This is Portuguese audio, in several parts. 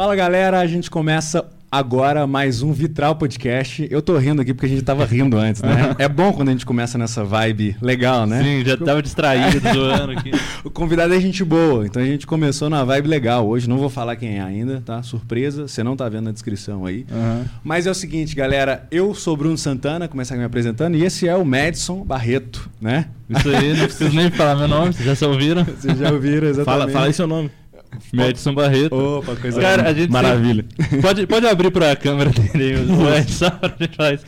Fala galera, a gente começa agora mais um Vitral Podcast. Eu tô rindo aqui porque a gente tava rindo antes, né? é bom quando a gente começa nessa vibe legal, né? Sim, já tava distraído, zoando aqui. O convidado é gente boa, então a gente começou na vibe legal. Hoje não vou falar quem é ainda, tá? Surpresa, você não tá vendo na descrição aí. Uhum. Mas é o seguinte, galera, eu sou Bruno Santana, começar me apresentando, e esse é o Madison Barreto, né? Isso aí, não preciso nem falar meu nome, vocês já ouviram? Vocês já ouviram, exatamente. Fala, fala aí seu nome. Madison Barreto. Opa, coisa Cara, a gente Maravilha. sempre- Pode, pode abrir pra câmera dele aí, só pra gente falar isso.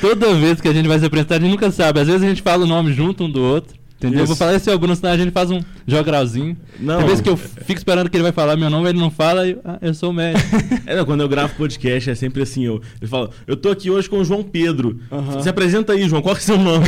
Toda vez que a gente vai se apresentar, a gente nunca sabe. Às vezes a gente fala o nome junto um do outro. Entendeu? Eu Isso. vou falar esse é o Bruno, senão a gente faz um jogralzinho. Não. Tem vezes que eu fico esperando que ele vai falar meu nome, ele não fala, e eu, ah, eu sou o Madison. É, não, quando eu gravo podcast é sempre assim, eu, eu falo, eu tô aqui hoje com o João Pedro. Aham. Se apresenta aí, João, qual que é o seu nome?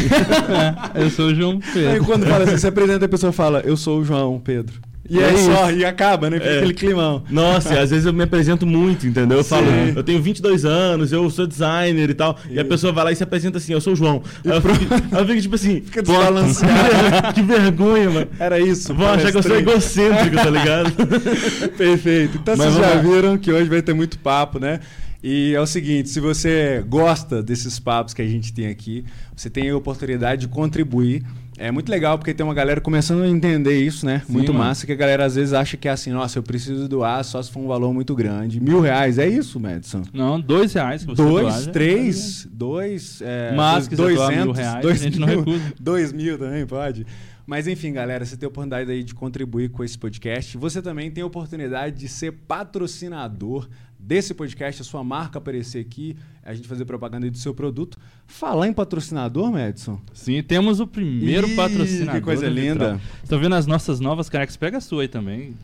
É, eu sou o João Aí Pedro. quando fala assim, você apresenta a pessoa fala, eu sou o João Pedro. E É isso. só, e acaba, né? Fica É. aquele climão. Nossa, às vezes eu me apresento muito, entendeu? Eu falo, Sim. eu tenho 22 anos, eu sou designer e tal. E a pessoa vai lá e se apresenta assim, eu sou o João. Aí eu fico, aí eu fico tipo assim, Fica desbalanceado. que vergonha, mano. Era isso. Vão achar que eu sou egocêntrico, tá ligado? Perfeito. Então Mas vocês já lá. viram que hoje vai ter muito papo, né? E é o seguinte, se você gosta desses papos que a gente tem aqui, você tem a oportunidade de contribuir. É muito legal porque tem uma galera começando a entender isso, né? Sim, muito mano. massa, que a galera às vezes acha que é assim, nossa, eu preciso doar só se for um valor muito grande. Mil reais, é isso, Madison? Não, dois reais Dois, doar, três, dois, é, Mas dois, mil reais, dois a gente não recusa. Dois mil também, pode. Mas enfim, galera, você tem a oportunidade aí de contribuir com esse podcast. Você também tem a oportunidade de ser patrocinador desse podcast, a sua marca aparecer aqui, a gente fazer propaganda aí do seu produto. Falar em patrocinador, Madison? Sim, temos o primeiro Ih, patrocinador. que coisa linda. Estão vendo as nossas novas canecas? Pega a sua aí também.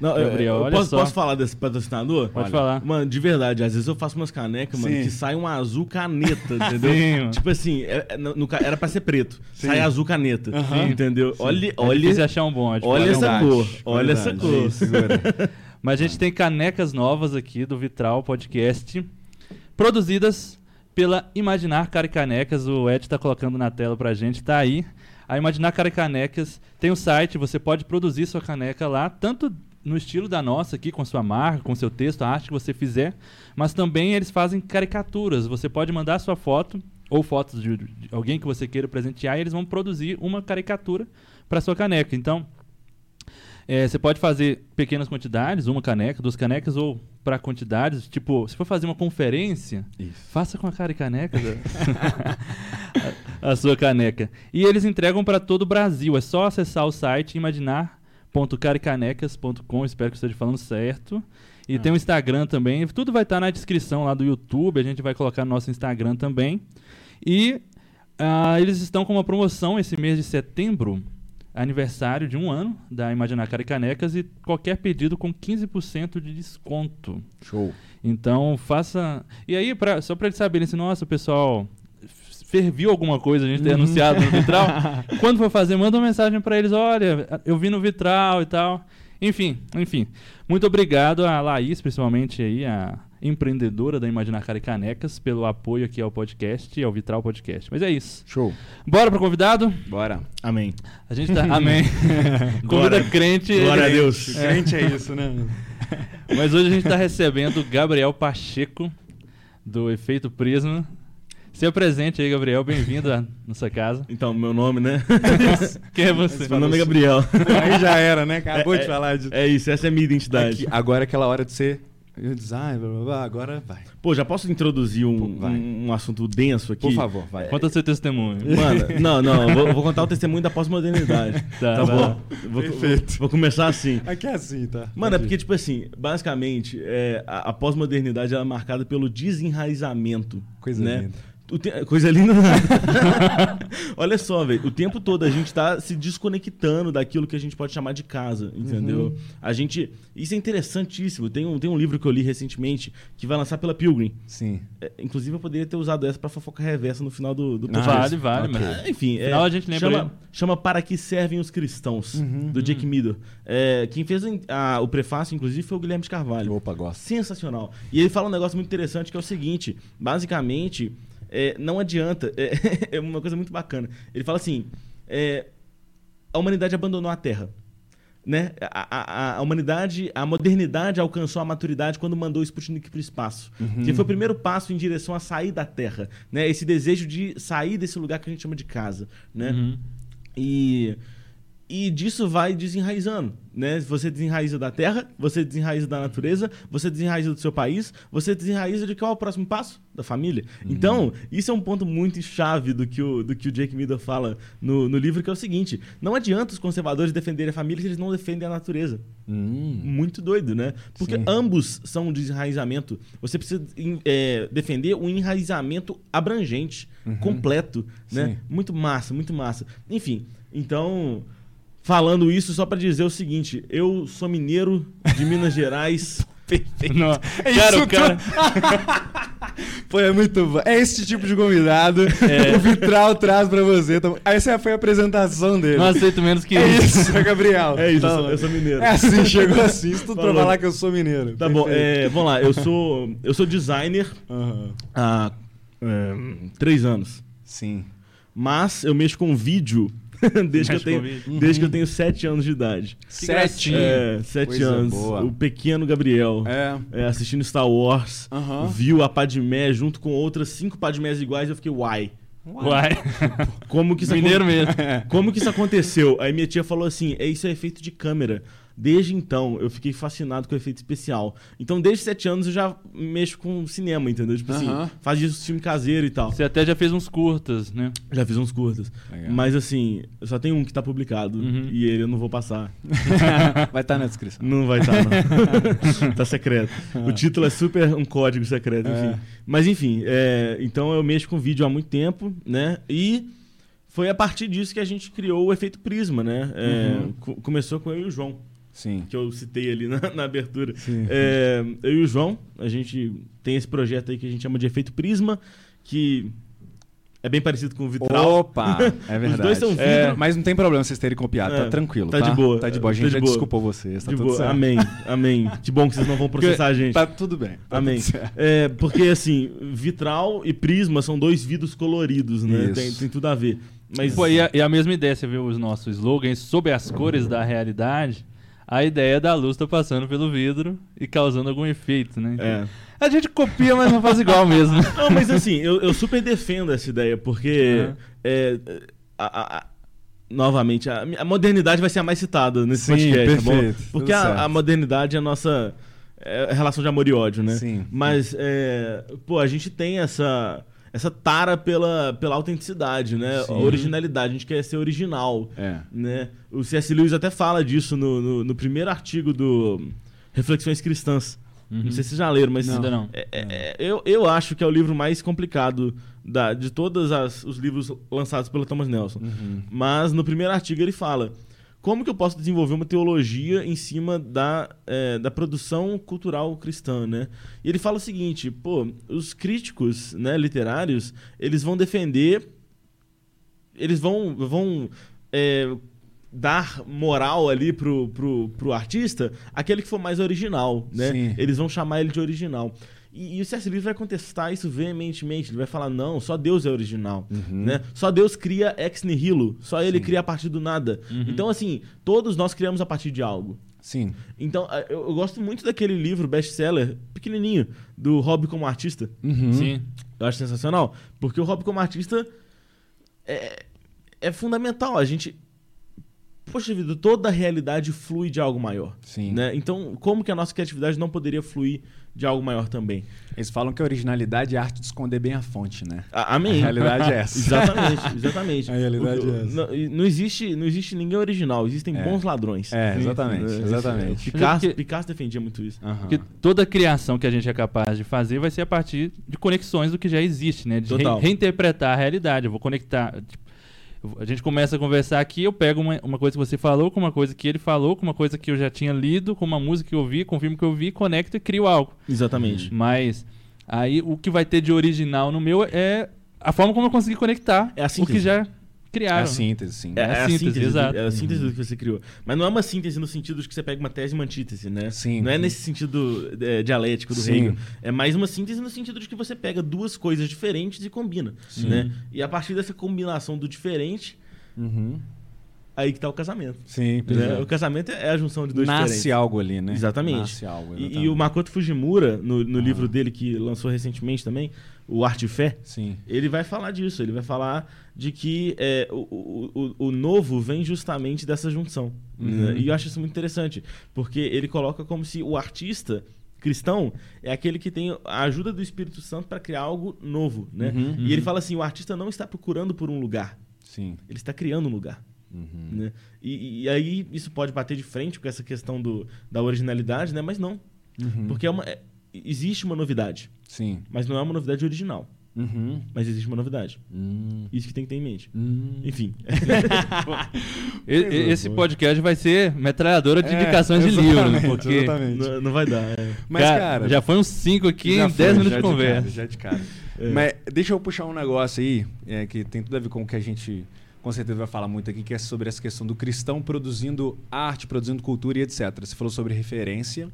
Não, eu- Gabriel, eu olha posso, só. posso falar desse patrocinador? Pode falar. Mano, de verdade, às vezes eu faço umas canecas, mano, Sim. que sai um azul caneta, entendeu? Sim, mano. Tipo assim, é- é- no era pra ser preto, Sim. sai azul caneta, Aham. entendeu? Olha, É olha, achar um bom. é olha essa cor, olha essa cor. Mas a gente tem canecas novas aqui do Vitral Podcast, produzidas pela Imaginar Cara Canecas. O Ed tá colocando na tela pra gente, tá aí. A Imaginar Cara Canecas tem um site, você pode produzir sua caneca lá, tanto no estilo da nossa aqui, com sua marca, com seu texto, a arte que você fizer, mas também eles fazem caricaturas. Você pode mandar sua foto ou fotos de, de alguém que você queira presentear e eles vão produzir uma caricatura para sua caneca. Então, é, você pode fazer pequenas quantidades, uma caneca, duas canecas, ou para quantidades. Tipo, se for fazer uma conferência, Isso. faça com a cara e caneca da- a, a sua caneca. E eles entregam para todo o Brasil. É só acessar o site imaginar.caricanecas.com. Espero que esteja falando certo. E tem o Instagram também. Tudo vai estar na descrição lá do YouTube. A gente vai colocar no nosso Instagram também. E ah, eles estão com uma promoção esse mês de setembro, aniversário de um ano da Imaginar Cara e Canecas, e qualquer pedido com 15% de desconto. Show. Então faça. E aí, pra, só para eles saberem se, nossa, o pessoal ferviu alguma coisa, a gente tem anunciado no Vitral. Quando for fazer, manda uma mensagem para eles: olha, eu vi no Vitral e tal. Enfim, enfim. Muito obrigado a Laís, principalmente aí, a empreendedora da Imaginar Cara e Canecas, pelo apoio aqui ao podcast e ao Vitral Podcast. Mas é isso. Show. Bora pro convidado? Bora. Amém. A gente tá. Amém. Convida crente. Glória a Deus. Crente é isso, né? Mas hoje a gente está recebendo o Gabriel Pacheco, do Efeito Prisma. Seja presente aí, Gabriel. Bem-vindo à nossa casa. Então, meu nome, né? Quem é você? meu nome é Gabriel. Aí já era, né? Acabou de É- falar de. É isso, essa é a minha identidade. Aqui, agora é aquela hora de ser design, blá, blá, blá, agora vai. Pô, já posso introduzir um, Pô, um, um assunto denso aqui? Por favor, vai. Conta seu testemunho. Mano, não, não, eu vou, eu vou contar o testemunho da pós-modernidade. Tá, Tá bom? lá. Vou, Perfeito. vou, vou começar assim. Aqui é assim, tá? Mano, é porque, tipo assim, basicamente, é, a, a pós-modernidade é marcada pelo desenraizamento. Coisa né? linda. O te- Coisa linda. Olha só, velho. O tempo todo a gente tá se desconectando daquilo que a gente pode chamar de casa, entendeu? Uhum. A gente. Isso é interessantíssimo. Tem um, tem um livro que eu li recentemente que vai lançar pela Pilgrim. Sim. É, inclusive, eu poderia ter usado essa pra fofoca reversa no final do, do Ah, Vale, vale, ok. mas. enfim, é, a gente lembra chama, chama Para Que Servem os Cristãos, Uhum, do Jake Meador. É, quem fez a- o prefácio, inclusive, foi o Guilherme de Carvalho. Opa, gosto. Sensacional. E ele fala um negócio muito interessante que é o seguinte: basicamente, é, não adianta. É, é uma coisa muito bacana. Ele fala assim: é, a humanidade abandonou a Terra. né? A, a- a humanidade, a modernidade alcançou a maturidade quando mandou o Sputnik para o espaço. Que foi o primeiro passo em direção a sair da Terra, né? Esse desejo de sair desse lugar que a gente chama de casa, né? Uhum. E, e disso vai desenraizando, né? Você desenraiza da terra, você desenraiza da natureza, você desenraiza do seu país, você desenraiza de qual é o próximo passo? Da família. Então, isso é um ponto muito chave do que o, do que o Jake Miller fala no, no livro, que é o seguinte: não adianta os conservadores defenderem a família se eles não defendem a natureza. Hum. Muito doido, né? Porque Sim. ambos são um desenraizamento. Você precisa é, defender um enraizamento abrangente, completo, né? Sim. Muito massa, muito massa. Enfim, então, falando isso só pra dizer o seguinte, eu sou mineiro de Minas Gerais. Perfeito. Não. É cara, isso o cara. Pô, é muito bom. É esse tipo de convidado É. o Vitral traz pra você. Então, essa foi a apresentação dele. Não aceito menos que é isso. isso, é Gabriel. É isso, eu Tá sou, bom. eu sou mineiro. É assim, chegou assim. Isso tudo pra falar que eu sou mineiro. Tá bom, Perfeito. é, vamos lá, eu sou, eu sou designer Aham. há é, três anos. Sim. Mas eu mexo com vídeo desde, que eu, tenho, vídeo. desde que eu tenho sete anos de idade. Sete. É, sete Coisa anos. boa. O pequeno Gabriel. É. é, assistindo Star Wars. Aham. Viu a Padmé junto com outras cinco Padmés iguais. Eu fiquei, uai. Uai. Como que isso Mineiro mesmo. Como que isso aconteceu? Aí minha tia falou assim: é isso é efeito de câmera. Desde então, eu fiquei fascinado com o efeito especial. Então, desde sete anos, eu já mexo com cinema, entendeu? Tipo assim, Aham. faz isso filme caseiro e tal. Você até já fez uns curtas, né? Já fiz uns curtas. Legal. Mas assim, só tem um que tá publicado. Uhum. E ele eu não vou passar. Vai estar na descrição. Não vai estar, não. tá secreto. O título é super um código secreto, enfim. É. Mas enfim, é, então eu mexo com vídeo há muito tempo, né? E foi a partir disso que a gente criou o efeito Prisma, né? É, Uhum. co- começou com eu e o João, Sim. que eu citei ali na, na abertura. Sim. É, eu e o João, a gente tem esse projeto aí que a gente chama de efeito Prisma, que é bem parecido com o Vitral. Opa, é verdade. dois são vidro. É, mas não tem problema vocês terem copiado, É, tá tranquilo. tá de boa. Tá de boa. A Tá gente de já boa. desculpou vocês, tá De tudo boa. certo. Amém, amém. Que bom que vocês não vão processar a gente. Tá tudo bem. tá Amém. tudo certo. É, porque assim, vitral e prisma são dois vidros coloridos, né? Isso. Tem, tem tudo a ver. Mas Pô, e a, e a mesma ideia, você viu os nossos slogans sob as cores da realidade? A ideia da luz tá passando pelo vidro e causando algum efeito, né? é. A gente copia, mas não faz igual mesmo. Não, mas assim, eu, eu super defendo essa ideia, porque Uhum. é, a- a- a- novamente, a, a modernidade vai ser a mais citada nesse Sim, podcast, tá bom? perfeito. Porque Tudo a, a modernidade é a nossa é a relação de amor e ódio, né? Sim. Mas, é, pô, a gente tem essa, essa tara pela, pela autenticidade, né? Sim. A originalidade, a gente quer ser original. É. né? O C.S. Lewis até fala disso no, no, no primeiro artigo do Reflexões Cristãs. Não sei se vocês já leram, mas Ainda não. é- é- é- eu, eu acho que é o livro mais complicado da, de todos os livros lançados pelo Thomas Nelson. Uhum. Mas no primeiro artigo ele fala como que eu posso desenvolver uma teologia em cima da, é, da produção cultural cristã, né? E ele fala o seguinte, pô, os críticos né, literários, eles vão defender, eles vão, vão é, dar moral ali pro, pro, pro artista, aquele que for mais original, né? Sim. Eles vão chamar ele de original. E, e o C.S. Lewis vai contestar isso veementemente. Ele vai falar, não, só Deus é original. Uhum. Né? Só Deus cria ex nihilo. Só Ele Sim. cria a partir do nada. Uhum. Então, assim, todos nós criamos a partir de algo. Sim. Então, eu, eu gosto muito daquele livro best-seller, pequenininho, do Hobby como Artista. Uhum. Sim. Eu acho sensacional. Porque o Hobby como Artista é, é fundamental. A gente... Poxa vida, toda a realidade flui de algo maior. Sim. Né? Então, como que a nossa criatividade não poderia fluir de algo maior também? Eles falam que a originalidade é a arte de esconder bem a fonte, né? A- Amém. A realidade é essa. Exatamente, exatamente. A realidade O- é essa. Não, não existe, não existe ninguém original, existem É. bons ladrões. É, exatamente, É, exatamente. Picasso, Porque- Picasso defendia muito isso. Aham. Porque toda criação que a gente é capaz de fazer vai ser a partir de conexões do que já existe, né? De re- Total. reinterpretar a realidade. Eu vou conectar. tipo, a gente começa a conversar aqui, eu pego uma, uma coisa que você falou, com uma coisa que ele falou, com uma coisa que eu já tinha lido, com uma música que eu ouvi, com um filme que eu vi, conecto e crio algo. Exatamente. Mas aí o que vai ter de original no meu é a forma como eu consegui conectar É a o que síntese. já É criaram. a síntese, sim. É, a é a síntese, síntese, exato. é a síntese do que você criou. Mas não é uma síntese no sentido de que você pega uma tese e uma antítese, né? Sim. Não é nesse sentido é, dialético do Sim. Hegel. É mais uma síntese no sentido de que você pega duas coisas diferentes e combina. Sim. Né? E a partir dessa combinação do diferente, Uhum. aí que tá o casamento. Sim, né? O casamento é a junção de dois Nasce diferentes. algo ali, né? Exatamente. Nasce algo, E, e o Makoto Fujimura, no, no Ah. livro dele que lançou recentemente também, o Arte e Fé, Sim. ele vai falar disso. Ele vai falar de que é, o, o, o, novo vem justamente dessa junção. Uhum. né? E eu acho isso muito interessante, porque ele coloca como se o artista cristão é aquele que tem a ajuda do Espírito Santo para criar algo novo, né? Uhum, E ele fala assim, o artista não está procurando por um lugar, Sim. ele está criando um lugar. Uhum. Né? E, e aí isso pode bater de frente com essa questão do, da originalidade, né? Mas não, Uhum. porque é uma, é- existe uma novidade, Sim. mas não é uma novidade original, Uhum. mas existe uma novidade. Hum. Isso que tem que ter em mente. Hum. Enfim, Esse podcast vai ser metralhadora de É, indicações de livros, porque Exatamente. não, vai dar. é. Mas, cara, cara, já foi uns 5 aqui em foi, 10 minutos já de conversa. cara, já de cara. É. Mas deixa eu puxar um negócio aí, é, que tem tudo a ver com o que a gente com certeza vai falar muito aqui, que é sobre essa questão do cristão produzindo arte, produzindo cultura e etc. Você falou sobre referência.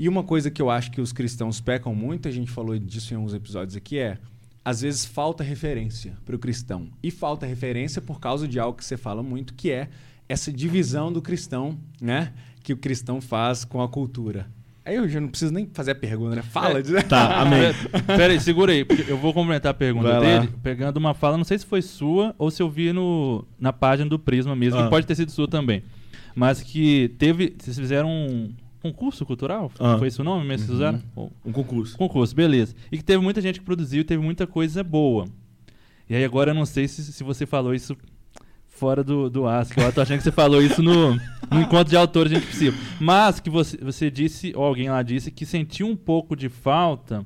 E uma coisa que eu acho que os cristãos pecam muito, a gente falou disso em alguns episódios aqui, é às vezes falta referência para o cristão. E falta referência por causa de algo que você fala muito, que é essa divisão do cristão, né? Que o cristão faz com a cultura. Aí eu já não preciso nem fazer a pergunta, né? Fala. de- Tá, amém. Pera aí, segura aí, porque eu vou complementar a pergunta Vai lá. dele, pegando uma fala, não sei se foi sua ou se eu vi no, na página do Prisma mesmo, Ah. que pode ter sido sua também. Mas que teve. Vocês fizeram um concurso cultural? Ah. Foi esse o nome mesmo que vocês Uhum. usaram? Ou- Um concurso. Concurso, beleza. E que teve muita gente que produziu, teve muita coisa boa. E aí agora eu não sei se, se você falou isso fora do, do ASC. Eu tô achando que você falou isso no, no encontro de autores gente possível. Mas que você, você disse, ou alguém lá disse, que sentiu um pouco de falta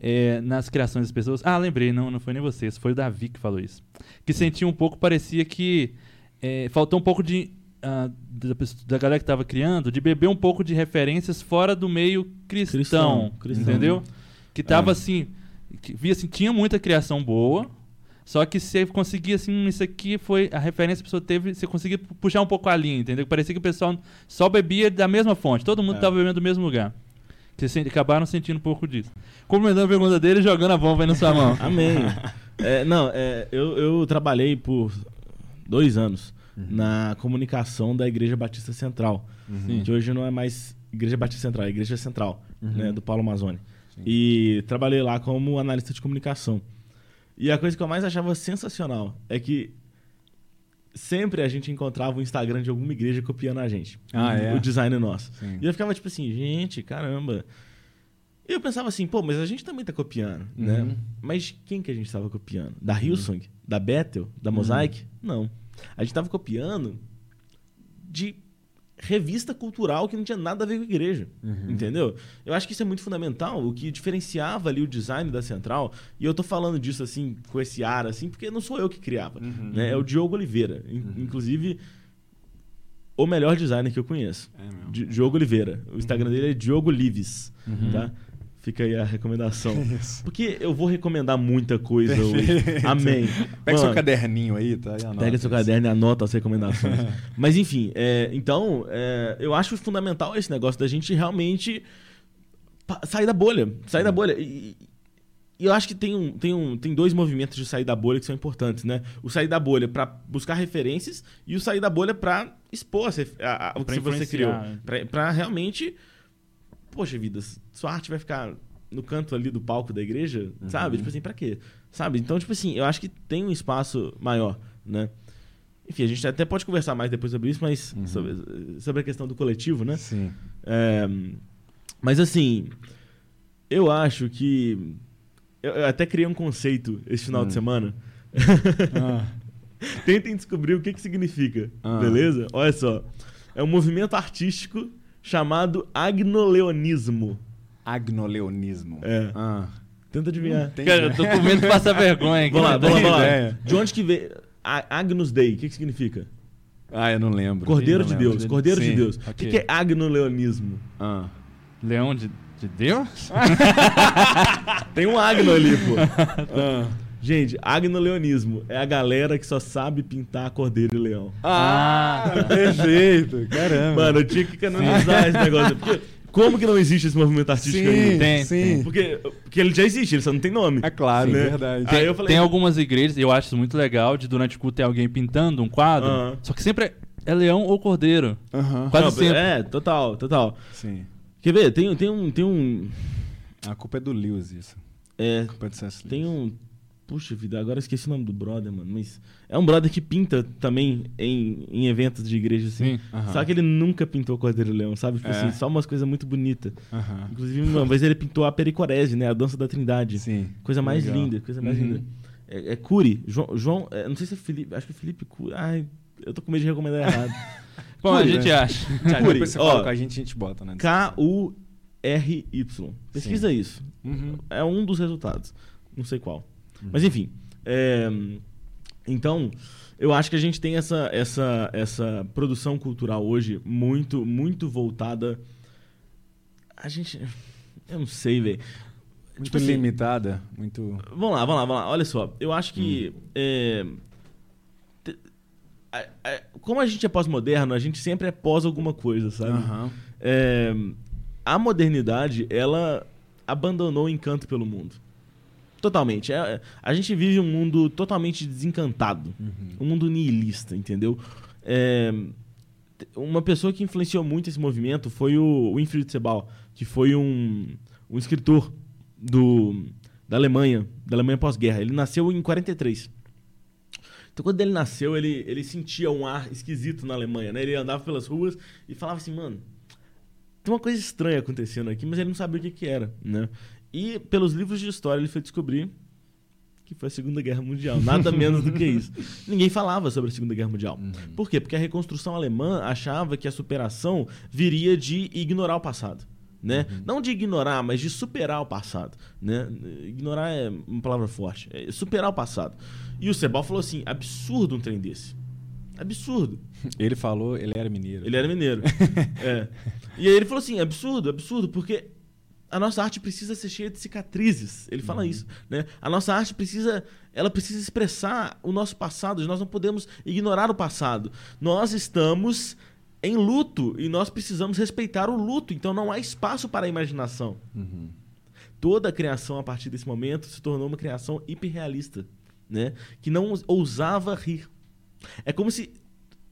é, nas criações das pessoas. Ah, lembrei, não, não foi nem você, foi o Davi que falou isso. Que sentia um pouco, parecia que é, faltou um pouco de. Ah, da, da galera que estava criando, de beber um pouco de referências fora do meio cristão, Cristão, cristão. entendeu? Que tava É. assim, que, via assim, tinha muita criação boa, só que você conseguia assim, "Hum, isso aqui foi a referência que a pessoa teve, você conseguia pu- puxar um pouco a linha, entendeu? Parecia que o pessoal só bebia da mesma fonte, todo mundo É. estava bebendo do mesmo lugar. Que Vocês sen- acabaram sentindo um pouco disso. Complementando a pergunta dele, e jogando a bomba aí na sua mão. Amém. É, não, é, eu, eu trabalhei por dois anos Uhum. na comunicação da Igreja Batista Central, Sim. que hoje não é mais Igreja Batista Central, é Igreja Central, Uhum. né, do Paulo Amazônia. E trabalhei lá como analista de comunicação. E a coisa que eu mais achava sensacional é que sempre a gente encontrava o Instagram de alguma igreja copiando a gente. Ah, é? O design nosso. Sim. E eu ficava tipo assim, gente, caramba. E eu pensava assim, pô, mas a gente também tá copiando, né? Uhum. Mas quem que a gente estava copiando? Da Hillsong? Da Bethel? Da Mosaic? Não. A gente estava copiando de revista cultural que não tinha nada a ver com a igreja. Uhum. Entendeu? Eu acho que isso é muito fundamental, o que diferenciava ali o design da Central, e eu tô falando disso assim, com esse ar assim, porque não sou eu que criava, Uhum. né? É o Diogo Oliveira, In- inclusive o melhor designer que eu conheço. É Diogo Oliveira. O Instagram dele é Diogo Lives, Uhum. tá? Fica aí a recomendação. Isso. Porque eu vou recomendar muita coisa hoje. Perfeito. Amém. Pega seu Mano, caderninho aí, tá? Pega seu isso. caderno e anota as recomendações. Mas enfim, é, então, é, eu acho fundamental esse negócio da gente realmente sair da bolha. Sair da bolha. E, e eu acho que tem, um, tem, um, tem dois movimentos de sair da bolha que são importantes, né? O sair da bolha para buscar referências e o sair da bolha para expor ref- a- a- o que você criou. Pra, pra realmente. Poxa, vida, sua arte vai ficar no canto ali do palco da igreja, sabe? Tipo assim, pra quê? Sabe? Então, tipo assim, eu acho que tem um espaço maior, né? Enfim, a gente até pode conversar mais depois sobre isso, mas Uhum. sobre, sobre a questão do coletivo, né? Sim. É, mas assim, eu acho que. Eu, eu até criei um conceito esse final Hum. de semana. Ah, Tentem descobrir o que, que significa, Ah. beleza? Olha só. É um movimento artístico chamado agnoleonismo. agnoleonismo. É. Ah. Tenta adivinhar. Tem Cara, eu tô com medo de passar vergonha aqui. Vamos lá, né? vamos lá, vamos lá. ideia. De onde que veio. Agnus Dei, o que, que significa? Ah, eu não lembro. Cordeiro Eu de não lembro. Deus. Cordeiro de Sim. Deus. O ok. que, que é agnoleonismo? Ah. Leão de, de Deus? Tem um agno ali, pô. Ah. Gente, agnoleonismo é a galera que só sabe pintar cordeiro e leão. Ah, perfeito. Caramba. Mano, eu tinha que canonizar esse negócio. Porque Como que não existe esse movimento artístico Sim, ainda? Tem, sim. tem. Porque, porque ele já existe, ele só não tem nome. É claro, Né? verdade. Aí eu falei, Tem algumas igrejas, eu acho isso muito legal, de durante o culto ter alguém pintando um quadro, Aham. só que sempre é, é leão ou cordeiro. Aham. Quase Não, sempre. É, total, total. Sim. Quer ver? Tem, tem um. Tem um. A culpa é do Lewis, isso. É, A culpa é do C.S. Lewis. tem um. Puxa vida, agora eu esqueci o nome do brother, mano. Mas é um brother que pinta também em, em eventos de igreja, assim. Sim. Aham. Só que ele nunca pintou Cordeiro Leão, sabe? Tipo É. assim, só umas coisas muito bonitas. Aham. Inclusive, uma vez ele pintou a Pericorese, né? A dança da Trindade. Sim. Coisa mais Legal. linda, coisa mais Uhum. linda. É, é Cury. João. João é, não sei se é Felipe. Acho que é Felipe Cury. Ai, eu tô com medo de recomendar errado. Bom, a gente né? acha. Curi, depois você ó, com a gente, a gente bota, né? K-U-R-Y. Pesquisa isso. Uhum. É um dos resultados. Não sei qual. Mas enfim. é, então, eu acho que a gente tem essa, essa, essa produção cultural hoje muito, muito voltada. A gente. Eu não sei, velho. Muito Tipo assim, limitada, muito... Vamos lá, vamos lá, vamos lá. Olha só, eu acho que. é, a- a- como a gente é pós-moderno, a gente sempre é pós alguma coisa, sabe? Aham. É, a modernidade, ela abandonou o encanto pelo mundo. Totalmente. É- a gente vive um mundo totalmente desencantado. Um mundo nihilista, entendeu? É, uma pessoa que influenciou muito esse movimento foi o Winfried Sebal, que foi um, um escritor do, da Alemanha, da Alemanha pós-guerra. Ele nasceu em 43. Então, quando ele nasceu, ele, ele sentia um ar esquisito na Alemanha, né? Ele andava pelas ruas e falava assim, mano, tem uma coisa estranha acontecendo aqui, mas ele não sabia o que, que era, né? E pelos livros de história ele foi descobrir que foi a Segunda Guerra Mundial, nada menos do que isso. Ninguém falava sobre a Segunda Guerra Mundial. Por quê? Porque a reconstrução alemã achava que a superação viria de ignorar o passado. Né? Não de ignorar, mas de superar o passado. Né? Ignorar é uma palavra forte. É superar o passado. E o Sebal falou assim: absurdo um trem desse. Absurdo. Ele falou, ele era mineiro. Ele era mineiro. É. E aí ele falou assim: absurdo, absurdo, porque a nossa arte precisa ser cheia de cicatrizes. Ele fala isso, né? A nossa arte precisa, ela precisa expressar o nosso passado. Nós não podemos ignorar o passado. Nós estamos em luto e nós precisamos respeitar o luto. Então não há espaço para a imaginação. Uhum. Toda a criação a partir desse momento se tornou uma criação hiperrealista, né? Que não ousava rir. É como se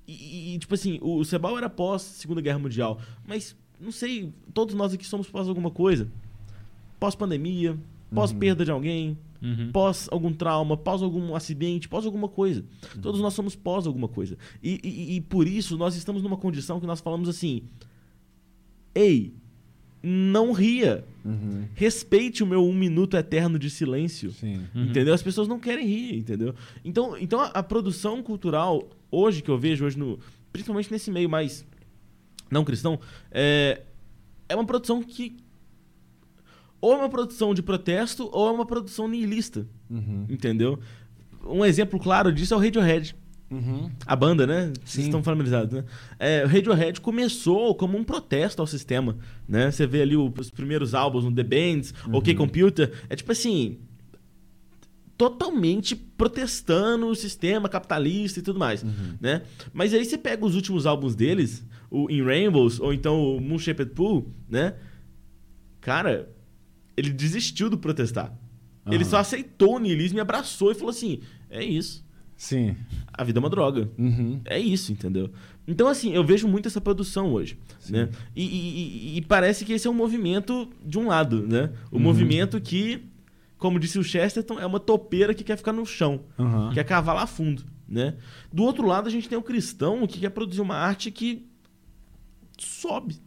e, e, tipo assim, o Sebal era pós Segunda Guerra Mundial, mas não sei, todos nós aqui somos pós alguma coisa. Pós pandemia, pós perda de alguém, Uhum. pós algum trauma, pós algum acidente, pós alguma coisa. Todos nós somos pós alguma coisa. E, e- e por isso nós estamos numa condição que nós falamos assim: Ei, não ria. Uhum. Respeite o meu um minuto eterno de silêncio. Sim. Uhum. Entendeu? As pessoas não querem rir, entendeu? Então, então a, a produção cultural, hoje que eu vejo, hoje no, principalmente nesse meio mais não cristão, é, é uma produção que. Ou é uma produção de protesto, ou é uma produção nihilista. Uhum. Entendeu? Um exemplo claro disso é o Radiohead. Uhum. A banda, né? Sim. Vocês estão familiarizados, né? É, o Radiohead começou como um protesto ao sistema, né? Você vê ali os primeiros álbuns no The Bands, OK Computer, é tipo assim, totalmente protestando o sistema capitalista e tudo mais, né? Mas aí você pega os últimos álbuns deles, o In Rainbows ou então o Moon Shaped Pool, né? Cara, ele desistiu do protestar. Ele Aham. só aceitou o niilismo e abraçou e falou assim: "É isso. Sim. A vida é uma droga. Uhum. É isso, entendeu? Então, assim, eu vejo muito essa produção hoje, né? E, e- e- parece que esse é um movimento de um lado, né? O movimento que, como disse o Chesterton, é uma topeira que quer ficar no chão, quer cavar lá fundo, né? Do outro lado, a gente tem o cristão que quer produzir uma arte que sobe.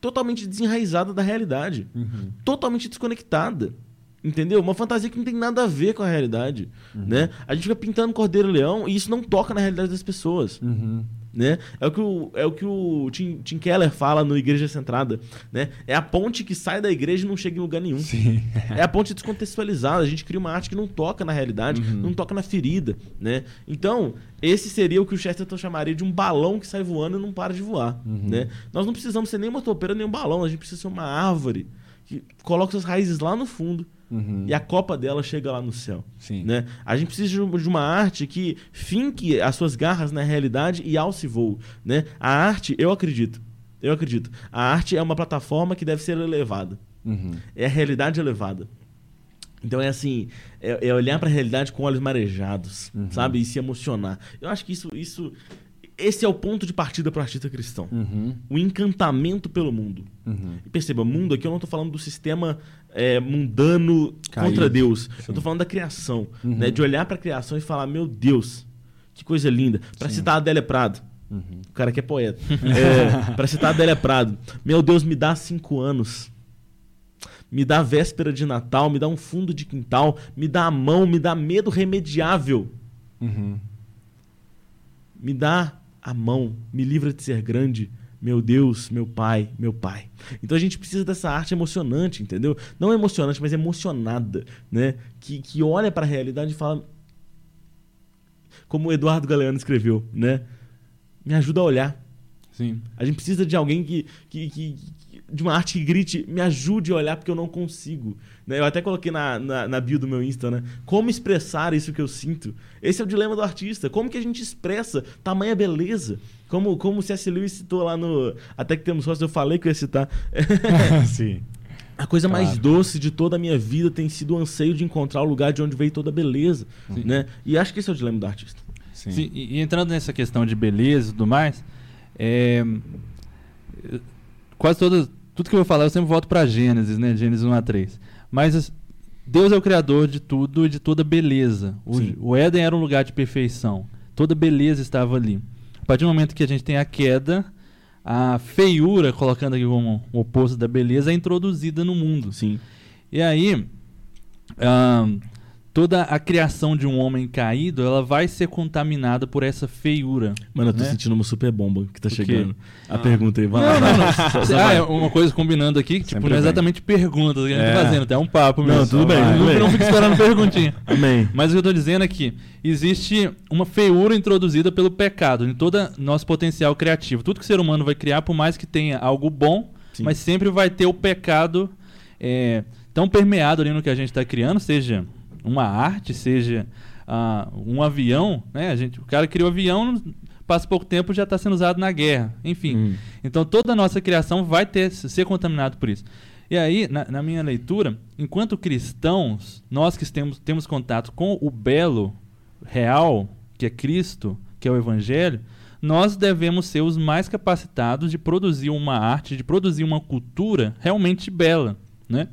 Totalmente desenraizada da realidade. Uhum. Totalmente desconectada. Entendeu? Uma fantasia que não tem nada a ver com a realidade, né? A gente fica pintando Cordeiro Leão e isso não toca na realidade das pessoas Uhum. Né? É o que o, é o, que o Tim, Tim Keller fala no Igreja Centrada, né? É a ponte que sai da igreja e não chega em lugar nenhum. Sim. É a ponte descontextualizada. A gente cria uma arte que não toca na realidade, não toca na ferida, né? Então, esse seria o que o Chesterton chamaria de um balão que sai voando e não para de voar, né? Nós não precisamos ser nem uma topeira nem um balão, a gente precisa ser uma árvore que coloca suas raízes lá no fundo Uhum. e a copa dela chega lá no céu. Sim. Né? A gente precisa de um- uma arte que finque as suas garras na realidade e alce voo. Né? A arte, eu acredito, Eu acredito. A arte é uma plataforma que deve ser elevada. Uhum. É a realidade elevada. Então é assim, é, é olhar para a realidade com olhos marejados, Uhum. sabe? E se emocionar. Eu acho que isso, isso esse é o ponto de partida para o artista cristão. Uhum. O encantamento pelo mundo. Uhum. E perceba, mundo aqui eu não estou falando do sistema é, mundano Caído. contra Deus. Sim. Eu estou falando da criação. Uhum. Né? De olhar para a criação e falar, meu Deus, que coisa linda. Para citar a Adélia Prado. Uhum. O cara que é poeta. é, para citar a Adélia Prado. Meu Deus, me dá cinco anos. Me dá véspera de Natal, me dá um fundo de quintal, me dá a mão, me dá medo remediável. Uhum. Me dá a mão, me livra de ser grande. Meu Deus, meu pai, meu pai. Então a gente precisa dessa arte emocionante, entendeu? Não emocionante, mas emocionada, né? Que, que olha para a realidade e fala. Como o Eduardo Galeano escreveu, né? Me ajuda a olhar. Sim. A gente precisa de alguém que, que, que- que- de uma arte que grite, me ajude a olhar porque eu não consigo. né? Eu até coloquei na, na, na bio do meu Insta, né? Como expressar isso que eu sinto? Esse é o dilema do artista. Como que a gente expressa tamanha beleza? Como, como o C.S. Lewis citou lá no Até que temos sócios, eu falei que eu ia citar. Sim. A coisa mais Claro. doce de toda a minha vida tem sido o anseio de encontrar o lugar de onde veio toda a beleza. Sim. Né? E acho que esse é o dilema do artista. Sim. Sim, e, e entrando nessa questão de beleza e tudo mais, é, quase todas, tudo que eu vou falar eu sempre volto para Gênesis, né? Gênesis 1 a 3. Mas as- Deus é o criador de tudo e de toda beleza. O, Sim. o Éden era um lugar de perfeição. Toda beleza estava ali. A partir do momento que a gente tem a queda, a feiura, colocando aqui como o oposto da beleza, é introduzida no mundo. Sim. E aí, toda a criação de um homem caído, ela vai ser contaminada por essa feiura. Mano, eu tô Né? sentindo uma super bomba que tá chegando. A Ah. pergunta aí, vai Não, lá. não, não. Só- só ah, vai. é uma coisa combinando aqui, que tipo, Sempre não é exatamente perguntas que a gente É. tá fazendo, até um papo Não, mesmo. tudo bem, Não, tudo bem. Não fica esperando perguntinha. Amém. Mas o que eu tô dizendo é que existe uma feiura introduzida pelo pecado em todo nosso potencial criativo. Tudo que o ser humano vai criar, por mais que tenha algo bom, Sim. mas sempre vai ter o pecado é, tão permeado ali no que a gente está criando, seja uma arte, seja ah, um avião, né? A gente, o cara criou avião, passa pouco tempo já está sendo usado na guerra. Enfim, Hum. então toda a nossa criação vai ter ser contaminado por isso. E aí, na, na minha leitura, enquanto cristãos, nós que temos, temos contato com o belo real, que é Cristo, que é o Evangelho, nós devemos ser os mais capacitados de produzir uma arte, de produzir uma cultura realmente bela, né?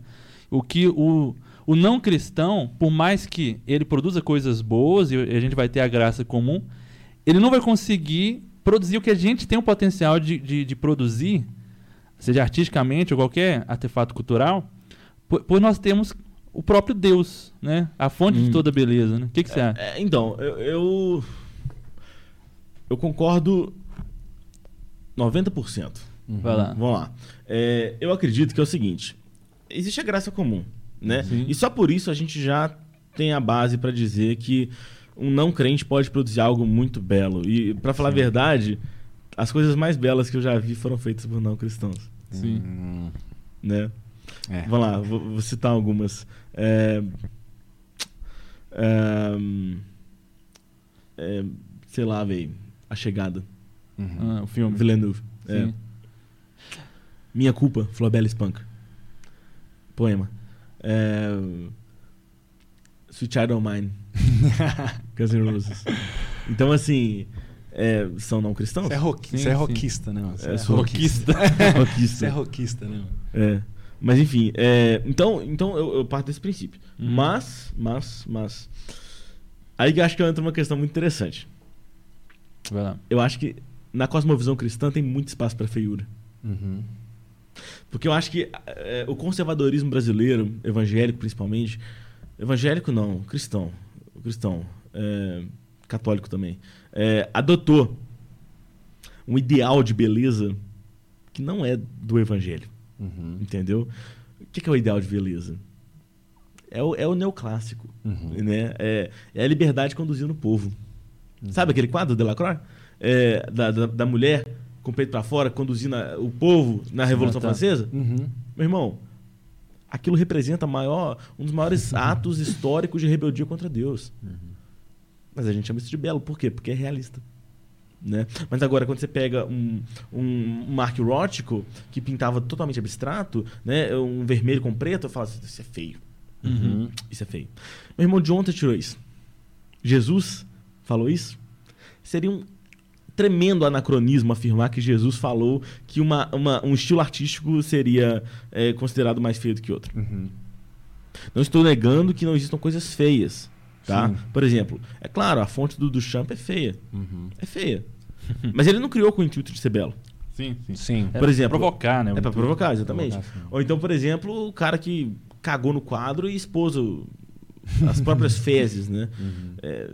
O que o, o não cristão, por mais que ele produza coisas boas e a gente vai ter a graça comum, ele não vai conseguir produzir o que a gente tem o potencial de, de, de produzir, seja artisticamente ou qualquer artefato cultural, por, por nós temos o próprio Deus, né? A fonte de Hum. toda beleza, né? O que, que você acha? É, então, eu, eu. eu concordo 90%. Vai lá. Vamos lá. É, eu acredito que é o seguinte: existe a graça comum, né? Sim. E só por isso a gente já tem a base para dizer que um não crente pode produzir algo muito belo. E, para falar a verdade, as coisas mais belas que eu já vi foram feitas por não cristãos, Sim. Hum, né? é. Vamos lá, vou, vou citar algumas. É, é, é, sei lá, velho. A Chegada. Uhum. Ah, o filme. Villeneuve. É. Sim. Minha Culpa, Flobela Spunk. Poema. É, Sweet Child O' Mine. Guns N' Roses. Então, assim, é, são não cristãos? Você é, rock, Sim, você é rockista, né? Você É, é sou rockista. Rockista. Você é rockista, né? mano? É. Mas enfim, é, então, então eu, eu parto desse princípio. Uhum. Mas, mas, mas. Aí que eu acho que entra uma questão muito interessante. Vai lá. Eu acho que na cosmovisão cristã tem muito espaço para feiura. Uhum. Porque eu acho que é, o conservadorismo brasileiro, evangélico principalmente, evangélico não, cristão, cristão, é, católico também, é, adotou um ideal de beleza que não é do evangelho. Uhum. Entendeu? O que é o ideal de beleza? É o, é o neoclássico. Uhum. Né? É, é a liberdade conduzindo o povo. Uhum. Sabe aquele quadro de Delacroix? É, da, da, da mulher com o peito pra fora conduzindo a- o povo na Revolução tá. Francesa? Uhum. Meu irmão, aquilo representa maior, um dos maiores atos históricos de rebeldia contra Deus. Uhum. Mas a gente chama isso de belo. Por quê? Porque é realista. Né? Mas agora, quando você pega um, um Mark Rothko, que pintava totalmente abstrato, né? um vermelho com preto, eu falo assim, isso é feio. Uhum. Isso é feio. Meu irmão, de você tirou isso? Jesus falou isso? Seria um tremendo anacronismo afirmar que Jesus falou que uma, uma- um estilo artístico seria é, considerado mais feio do que outro. Uhum. Não estou negando que não existam coisas feias. Tá? Sim. Por exemplo, é claro, a fonte do Duchamp é feia. Uhum. É feia. Mas ele não criou com o intuito de ser belo. Sim, sim. Sim. É Por exemplo, provocar, né? É pra provocar, exatamente. Provocar. Ou então, por exemplo, o cara que cagou no quadro e expôs o- as próprias fezes, né? É,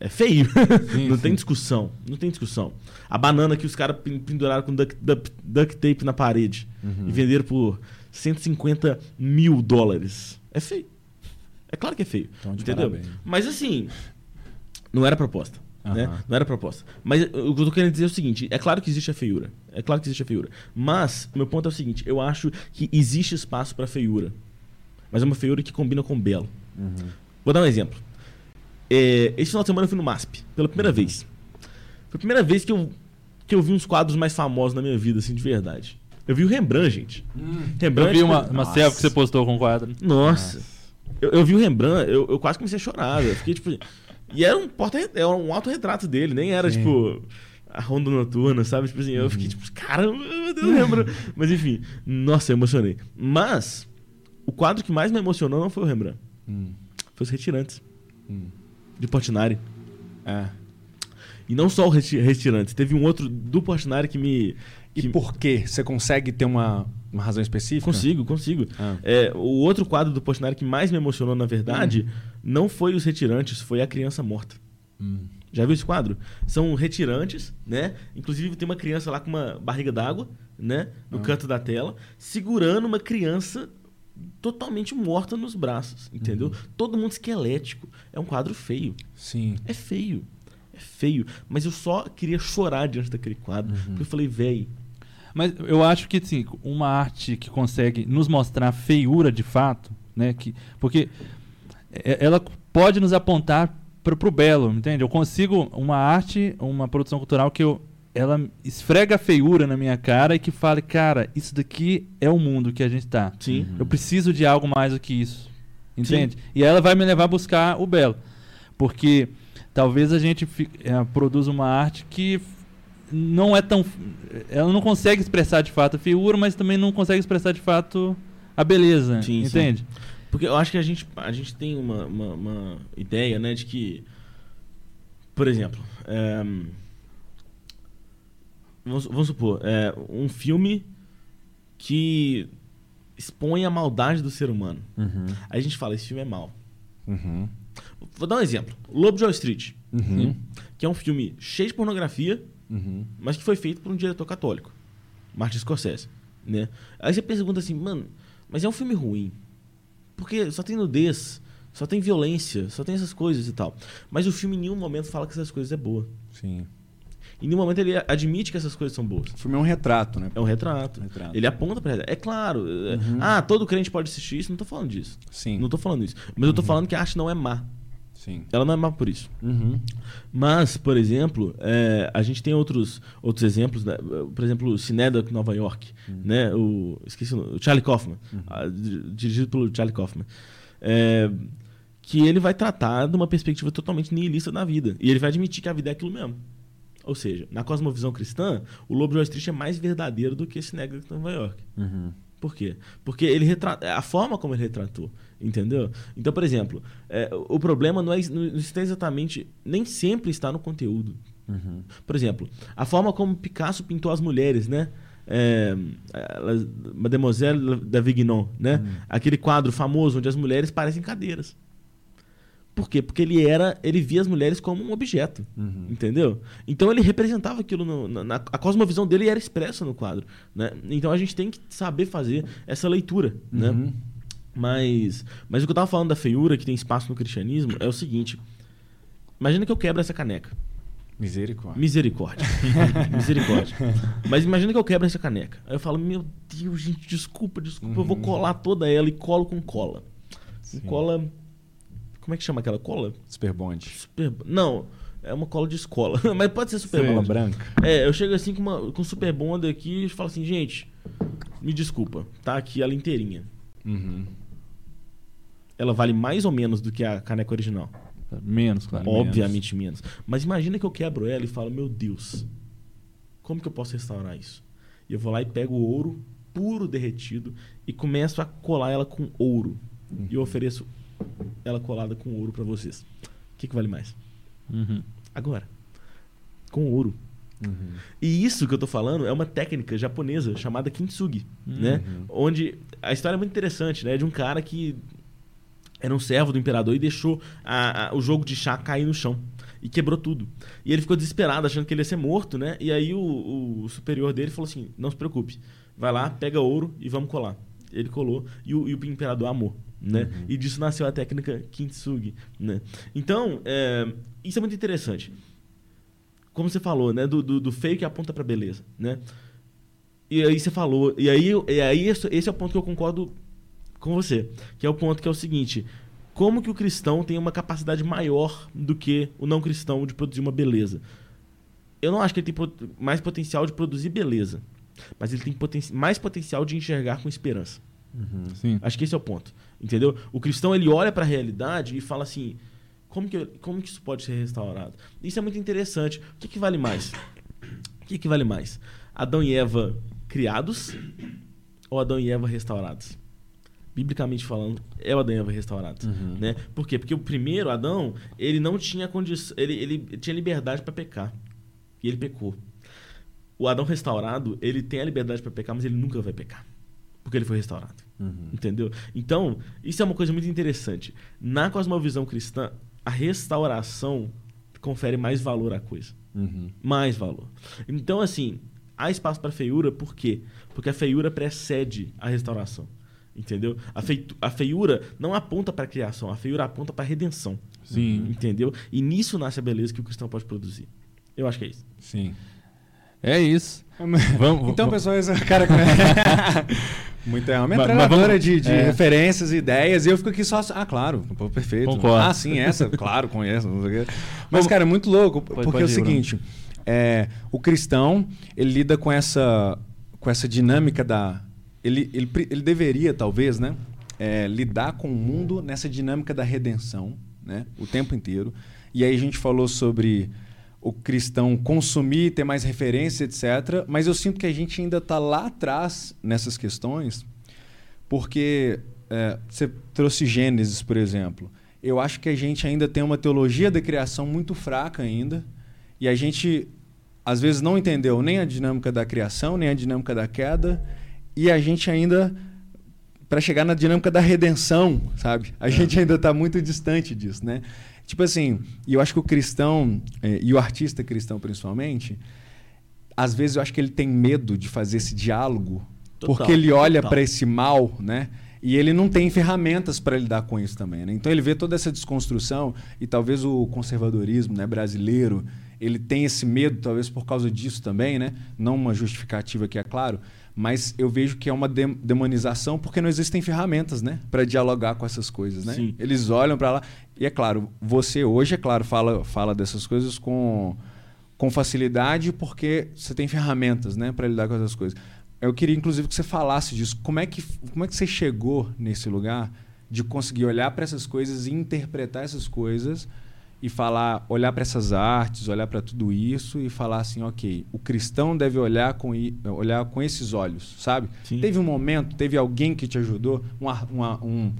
é feio. Sim, não sim. tem discussão. Não tem discussão. A banana que os caras penduraram com duct, duct- duct tape na parede Uhum. e venderam por 150 mil dólares. É feio. É claro que é feio. Então, de entendeu? parabéns. Mas assim, não era proposta. Né? Aham. Não era proposta. Mas o que eu tô querendo dizer é o seguinte: é claro que existe a feiura. É claro que existe a feiura. Mas, meu ponto é o seguinte: eu acho que existe espaço para feiura. Mas é uma feiura que combina com belo. Uhum. Vou dar um exemplo. É, esse final de semana eu fui no MASP, pela primeira vez. Foi a primeira vez que eu, que eu vi uns quadros mais famosos na minha vida, assim, de verdade. Eu vi o Rembrandt, gente. Rembrandt. Eu vi uma, uma Nossa. selfie que você postou com o quadro. Nossa. Eu, eu vi o Rembrandt, eu, eu quase comecei a chorar. Eu fiquei tipo. E era um porta era um autorretrato dele, nem era Sim. tipo a ronda noturna, sabe? Tipo assim, eu fiquei tipo, caramba, meu Deus, Rembrandt. Mas enfim, nossa, eu emocionei. Mas o quadro que mais me emocionou não foi o Rembrandt, Hum. foi os Retirantes, Hum. De Portinari. É. E não só o Reti- Retirantes, teve um outro do Portinari que me. E que- por quê? Você consegue ter uma, uma razão específica? Consigo, consigo. Ah. É, o outro quadro do Portinari que mais me emocionou, na verdade, não foi os retirantes, foi a criança morta. Hum. Já viu esse quadro? São retirantes, né? Inclusive tem uma criança lá com uma barriga d'água, né? No Ah. canto da tela, segurando uma criança totalmente morta nos braços, entendeu? Todo mundo esquelético. É um quadro feio. Sim. É feio. É feio. Mas eu só queria chorar diante daquele quadro. Porque eu falei, véi. Mas eu acho que assim, uma arte que consegue nos mostrar feiura de fato, né? Que, porque é- ela pode nos apontar para o belo, entende? Eu consigo uma arte, uma produção cultural que eu, ela esfrega a feiura na minha cara e que fale, cara, isso daqui é o mundo que a gente tá. Sim. Eu preciso de algo mais do que isso. Entende? E ela vai me levar a buscar o belo. Porque talvez a gente eh, produza uma arte que não é tão. Ela não consegue expressar de fato a feiura, mas também não consegue expressar de fato a beleza. Sim, sim. entende? Porque eu acho que a gente, a gente tem uma, uma, uma ideia, né, de que, por exemplo, é, vamos, vamos supor, é, um filme que expõe a maldade do ser humano. Uhum. Aí a gente fala, esse filme é mau. Uhum. Vou dar um exemplo. Lobo de Wall Street, Uhum. que é um filme cheio de pornografia, Uhum. mas que foi feito por um diretor católico, Martin Scorsese, né? Aí você pergunta assim, mano, mas é um filme ruim. Porque só tem nudez, só tem violência, só tem essas coisas e tal. Mas o filme em nenhum momento fala que essas coisas é boa. Sim. Em nenhum momento ele admite que essas coisas são boas. O filme é um retrato, né? É um retrato. Um retrato. Ele aponta pra É claro. é, Uhum. Ah, todo crente pode assistir isso. Não tô falando disso. Sim. Não tô falando isso. Mas eu tô falando que a arte não é má. Sim. Ela não é má por isso. Uhum. Mas, por exemplo, é, a gente tem outros, outros exemplos, né? por exemplo, o Cinedoc Nova York, né? o, esqueci o, nome, o Charlie Kaufman, ah, di- dirigido pelo Charlie Kaufman, É, que ele vai tratar de uma perspectiva totalmente nihilista da vida, e ele vai admitir que a vida é aquilo mesmo. Ou seja, na cosmovisão cristã, o Lobo de Wall Street é mais verdadeiro do que Cinedoc Nova York. Uhum. Por quê? Porque ele retrata a forma como ele retratou, entendeu? Então, por exemplo, é, o problema não, é, não está exatamente, nem sempre está no conteúdo. Uhum. Por exemplo, a forma como Picasso pintou as mulheres, né? É, Mademoiselle d'Avignon, né? Aquele quadro famoso onde as mulheres parecem cadeiras. Por quê? Porque ele era, ele via as mulheres como um objeto, Uhum. entendeu? Então ele representava aquilo no- na, na- a cosmovisão dele era expressa no quadro, né? Então a gente tem que saber fazer essa leitura, né? Uhum. Mas, mas o que eu tava falando da feiura que tem espaço no cristianismo é o seguinte: imagina que eu quebro essa caneca. Misericórdia. Misericórdia. Misericórdia. Mas imagina que eu quebro essa caneca. Aí eu falo, meu Deus, gente, desculpa, desculpa, eu vou colar toda ela e colo com cola. Com Sim. cola. Como é que chama aquela cola? Super bonde. Super. Não. é uma cola de escola. Mas pode ser super bonder. branca. É, eu chego assim com, uma, com super aqui e falo assim, gente, me desculpa, tá aqui ela inteirinha. Uhum. Ela vale mais ou menos do que a caneca original. Menos, claro. Obviamente menos. Mas imagina que eu quebro ela e falo, meu Deus, como que eu posso restaurar isso? E eu vou lá e pego o ouro puro derretido e começo a colar ela com ouro. E eu ofereço ela colada com ouro pra vocês. O que, que vale mais? Uhum. Agora. Com ouro. Uhum. E isso que eu tô falando é uma técnica japonesa chamada kintsugi, Uhum. né? Onde a história é muito interessante, né? De um cara que era um servo do imperador e deixou a- a- o jogo de chá cair no chão. E quebrou tudo. E ele ficou desesperado, achando que ele ia ser morto, né? E aí o, o superior dele falou assim: não se preocupe, vai lá, pega ouro e vamos colar. Ele colou e o, e o imperador amou. Né? E disso nasceu a técnica kintsugi. Né? Então, é, isso é muito interessante como você falou, né? Do, do, do feio que aponta pra beleza, né? E aí você falou, e aí, e aí esse, é o ponto que eu concordo com você, que é o ponto que é o seguinte: como que o cristão tem uma capacidade maior do que o não cristão de produzir uma beleza? Eu não acho que ele tem mais potencial de produzir beleza, mas ele tem poten mais potencial de enxergar com esperança. Sim. Acho que esse é o ponto. Entendeu? O cristão ele olha para a realidade e fala assim: como que, como que isso pode ser restaurado? Isso é muito interessante. O que, que vale mais? O que, que vale mais? Adão e Eva criados ou Adão e Eva restaurados? Biblicamente falando, é o Adão e Eva restaurados. Né? Por quê? Porque o primeiro, Adão, ele não tinha condição. Ele, ele tinha liberdade para pecar. E ele pecou. O Adão restaurado, ele tem a liberdade para pecar, mas ele nunca vai pecar. Porque ele foi restaurado. Entendeu? Então, isso é uma coisa muito interessante. Na cosmovisão cristã, a restauração confere mais valor à coisa. Uhum. Mais valor. Então, assim, há espaço para feiura, por quê? Porque a feiura precede a restauração. Entendeu? A, feitu- a feiura não aponta para a criação, a feiura aponta para a redenção. Sim. Entendeu? E nisso nasce a beleza que o cristão pode produzir. Eu acho que é isso. Sim. É isso. Vamos, Então, vamos- pessoal, esse cara. Muito, é uma metralhadora de, de é. referências, ideias, e eu fico aqui só. Ah, claro, pô, perfeito. Concordo. Ah, sim, essa, claro, conheço. não sei o quê. Mas, cara, é muito louco, porque pode é o ir, seguinte: é, o cristão, ele lida com essa, com essa dinâmica da. Ele, ele, ele deveria, talvez, né? é, lidar com o mundo nessa dinâmica da redenção, né? O tempo inteiro. E aí a gente falou sobre o cristão consumir, ter mais referência, etc. Mas eu sinto que a gente ainda está lá atrás nessas questões, porque é, você trouxe Gênesis, por exemplo. Eu acho que a gente ainda tem uma teologia da criação muito fraca ainda, e a gente às vezes não entendeu nem a dinâmica da criação, nem a dinâmica da queda, e a gente ainda para chegar na dinâmica da redenção, sabe? A gente ainda está muito distante disso, né? Tipo assim, e eu acho que o cristão, eh, e o artista cristão principalmente, às vezes eu acho que ele tem medo de fazer esse diálogo, Total, porque ele olha para esse mal, né? E ele não tem ferramentas para lidar com isso também, né? Então ele vê toda essa desconstrução e talvez o conservadorismo, né, brasileiro, ele tem esse medo talvez por causa disso também, né? Não uma justificativa que é claro, mas eu vejo que é uma dem- demonização porque não existem ferramentas, né, para dialogar com essas coisas, né? Sim. Eles olham para lá e é claro, você hoje é claro fala fala dessas coisas com com facilidade porque você tem ferramentas, né, para lidar com essas coisas. Eu queria inclusive que você falasse disso. Como é que como é que você chegou nesse lugar de conseguir olhar para essas coisas e interpretar essas coisas e falar, olhar para essas artes, olhar para tudo isso e falar assim, ok, o cristão deve olhar com, olhar com esses olhos, sabe? Sim. Teve um momento, teve alguém que te ajudou, um, ar- uma- um,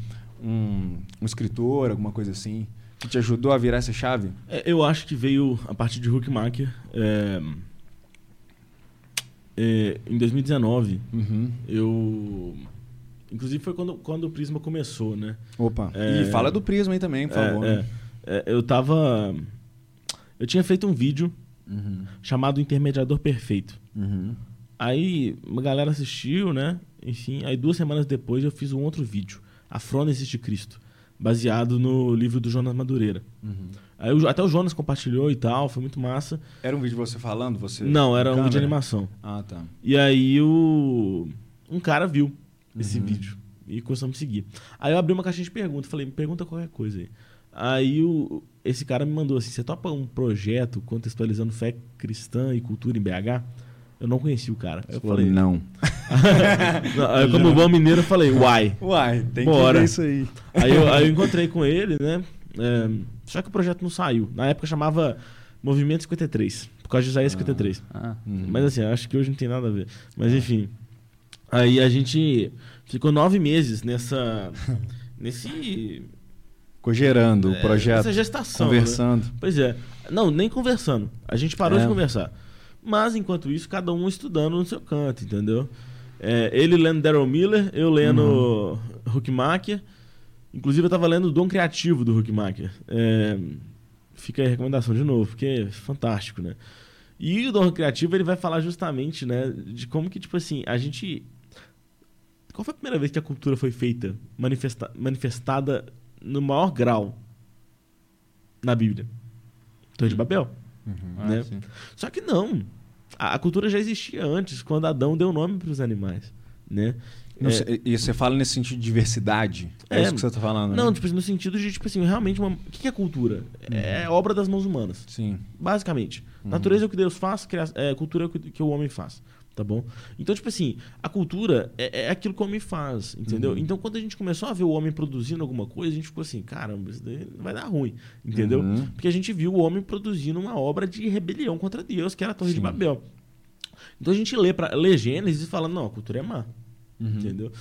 um, um escritor, alguma coisa assim, que te ajudou a virar essa chave? É, eu acho que veio a partir de Huckmacher. É, é, em 2019, Uhum. eu. Inclusive foi quando, quando o Prisma começou, né? Opa. É. E fala do Prisma aí também, por favor. É, é. É, eu tava. Eu tinha feito um vídeo Uhum. chamado Intermediador Perfeito. Uhum. Aí uma galera assistiu, né? Enfim, aí duas semanas depois eu fiz um outro vídeo, A Frônesis de Cristo, baseado no livro do Jonas Madureira. Uhum. Aí até o Jonas compartilhou e tal, foi muito massa. Era um vídeo de você falando? Você Não, era um vídeo de animação. Ah, tá. E aí o um cara viu esse Uhum. vídeo e começou a me seguir. Aí eu abri uma caixinha de perguntas, falei, me pergunta qualquer coisa aí. Aí o, esse cara me mandou assim: você topa um projeto contextualizando fé cristã e cultura em BH? Eu não conheci o cara. Eu falei, não. Não, aí, como bom mineiro, eu falei, uai. Uai, tem Bora. que ver isso aí. Aí eu, aí eu encontrei com ele, né? É, só que o projeto não saiu. Na época chamava Movimento 53, por causa de Isaías 53. Ah, Uhum. Mas assim, acho que hoje não tem nada a ver. Mas enfim. Aí a gente ficou nove meses nessa. nesse. Ficou gerando o é, projeto, Nessa gestação. né? conversando. Pois é. Não, nem conversando. A gente parou É. de conversar. Mas, enquanto isso, cada um estudando no seu canto, entendeu? É, ele lendo Daryl Miller, eu lendo Uhum. Huckmacher. Inclusive, eu tava lendo o Dom Criativo do Huckmacher. É, fica aí a recomendação de novo, porque é fantástico, né? E o Dom Criativo, ele vai falar justamente, né, de como que, tipo assim, a gente... Qual foi a primeira vez que a cultura foi feita, manifesta- manifestada no maior grau na Bíblia? Torre de Babel. Ah, né? sim. Só que não. A, a cultura já existia antes, quando Adão deu nome para os animais, né? Não É, e você fala nesse sentido de diversidade? É, É. isso que você tá falando, não, né? tipo, no sentido de, tipo assim, realmente, uma... o que é cultura? É obra das mãos humanas, Sim. basicamente. Natureza é o que Deus faz, cria- é, cultura é o que, que o homem faz, tá bom? Então, tipo assim, a cultura é, é aquilo que o homem faz, entendeu? Uhum. Então, quando a gente começou a ver o homem produzindo alguma coisa, a gente ficou assim, caramba, isso daí vai dar ruim, entendeu? Uhum. Porque a gente viu o homem produzindo uma obra de rebelião contra Deus, que era a Torre de Sim. Babel. Então a gente lê, pra, lê Gênesis e fala, não, a cultura é má. Uhum. Entendeu?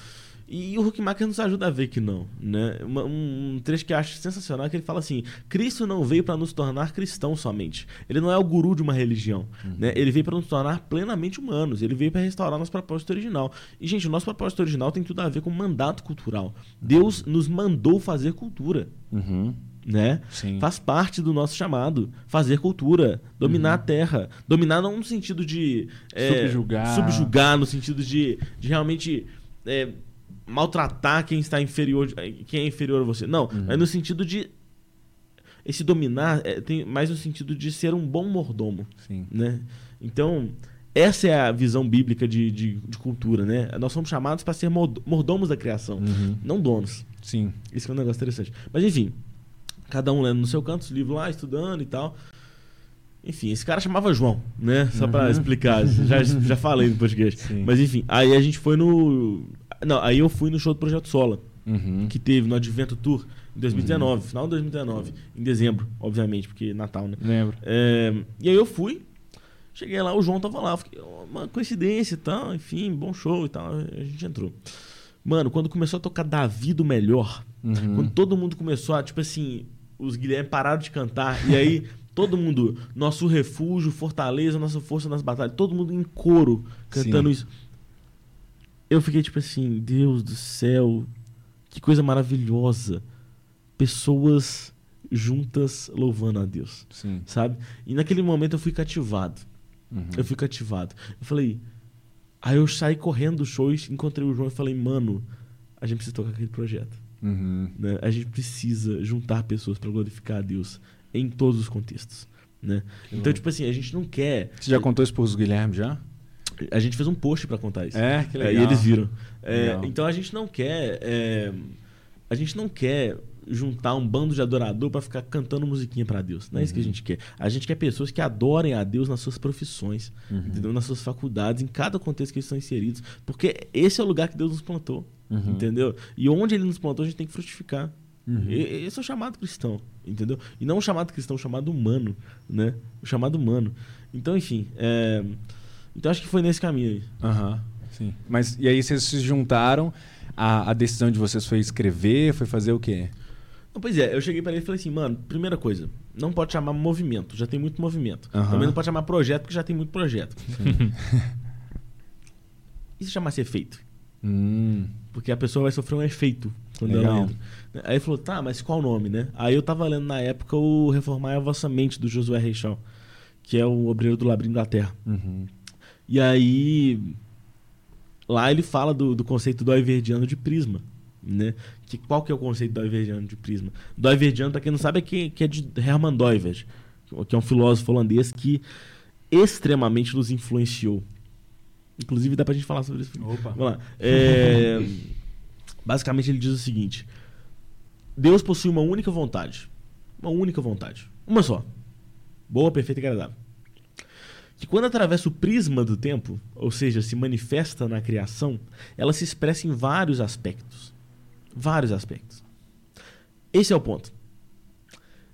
E o Huckmacher nos ajuda a ver que não. Né? Um, trecho que eu acho sensacional é que ele fala assim: Cristo não veio para nos tornar cristãos somente. Ele não é o guru de uma religião. Né? Ele veio para nos tornar plenamente humanos. Ele veio para restaurar nosso propósito original. E, gente, o nosso propósito original tem tudo a ver com mandato cultural. Deus nos mandou fazer cultura. Uhum. Né? Sim. Faz parte do nosso chamado. Fazer cultura. Dominar a terra. Dominar não no sentido de. é, Subjugar. Subjugar, no sentido de, de realmente. é, maltratar quem está inferior. Quem é inferior a você. Não. É no sentido de. Esse dominar é, tem mais no sentido de ser um bom mordomo. Sim. Né? Então. Essa é a visão bíblica de, de, de cultura, né? Nós somos chamados para ser mord- mordomos da criação, Uhum. não donos. Sim. Isso é um negócio interessante. Mas enfim, cada um lendo no seu canto, os livros lá, estudando e tal. Enfim, esse cara chamava João, né? Só pra explicar. Já, já falei no podcast. Sim. Mas enfim, aí a gente foi no. Não, aí eu fui no show do Projeto Sola, Uhum. que teve no Advento Tour em 2019, final de 2019, em dezembro, obviamente, porque é Natal, né? Lembro. É, e aí eu fui, cheguei lá, o João tava lá, fiquei, uma coincidência e tal, enfim, bom show e tal, a gente entrou. Mano, quando começou a tocar Davi do Melhor, Uhum. quando todo mundo começou a, tipo assim, os Guilherme pararam de cantar, e aí todo mundo, nosso refúgio, fortaleza, nossa força nas batalhas, todo mundo em coro cantando Sim. isso. Eu fiquei tipo assim, Deus do céu, que coisa maravilhosa. Pessoas juntas louvando a Deus, Sim. sabe? E naquele momento eu fui cativado. Uhum. Eu fui cativado. Eu falei. Aí eu saí correndo do show e encontrei o João e falei, mano, a gente precisa tocar aquele projeto. Uhum. né? A gente precisa juntar pessoas para glorificar a Deus em todos os contextos. Né? Então, tipo assim, a gente não quer. Você já contou isso pros Guilherme já? A gente fez um post para contar isso. É, que É, e eles viram. É, Legal. então a gente não quer. é, a gente não quer juntar um bando de adorador para ficar cantando musiquinha para Deus. Não é isso que a gente quer. A gente quer pessoas que adorem a Deus nas suas profissões, entendeu? Nas suas faculdades, em cada contexto que eles estão inseridos, porque esse é o lugar que Deus nos plantou, Uhum. entendeu? E onde ele nos plantou, a gente tem que frutificar. Uhum. E- Esse é o chamado cristão, entendeu? E não o chamado cristão, o chamado humano, né? O chamado humano. Então, enfim, é... então acho que foi nesse caminho aí. Aham, sim. Mas e aí vocês se juntaram, a, a decisão de vocês foi escrever, foi fazer o quê? Não, pois é, eu cheguei pra ele e falei assim, mano, primeira coisa, não pode chamar movimento, já tem muito movimento. Também não pode chamar projeto, porque já tem muito projeto. e se chamasse efeito? Hum, Porque a pessoa vai sofrer um efeito quando Legal. ela entra. Aí ele falou, tá, mas qual o nome, né? Aí eu tava lendo na época o Reformar a Vossa Mente, do Josué Reixal, que é o obreiro do Labirinto da Terra. uhum. E aí, lá ele fala do, do conceito do Ayverdiano de prisma. Né? Que, qual que é o conceito do Ayverdiano de prisma? Do Ayverdiano, para quem não sabe, é que, que é de Herman Doivert, que é um filósofo holandês que extremamente nos influenciou. Inclusive, dá pra gente falar sobre isso. Opa. Vamos lá. É, basicamente, ele diz o seguinte: Deus possui uma única vontade, uma única vontade. Uma só. Boa, perfeita e agradável. Que quando atravessa o prisma do tempo, ou seja, se manifesta na criação, ela se expressa em vários aspectos. Vários aspectos. Esse é o ponto.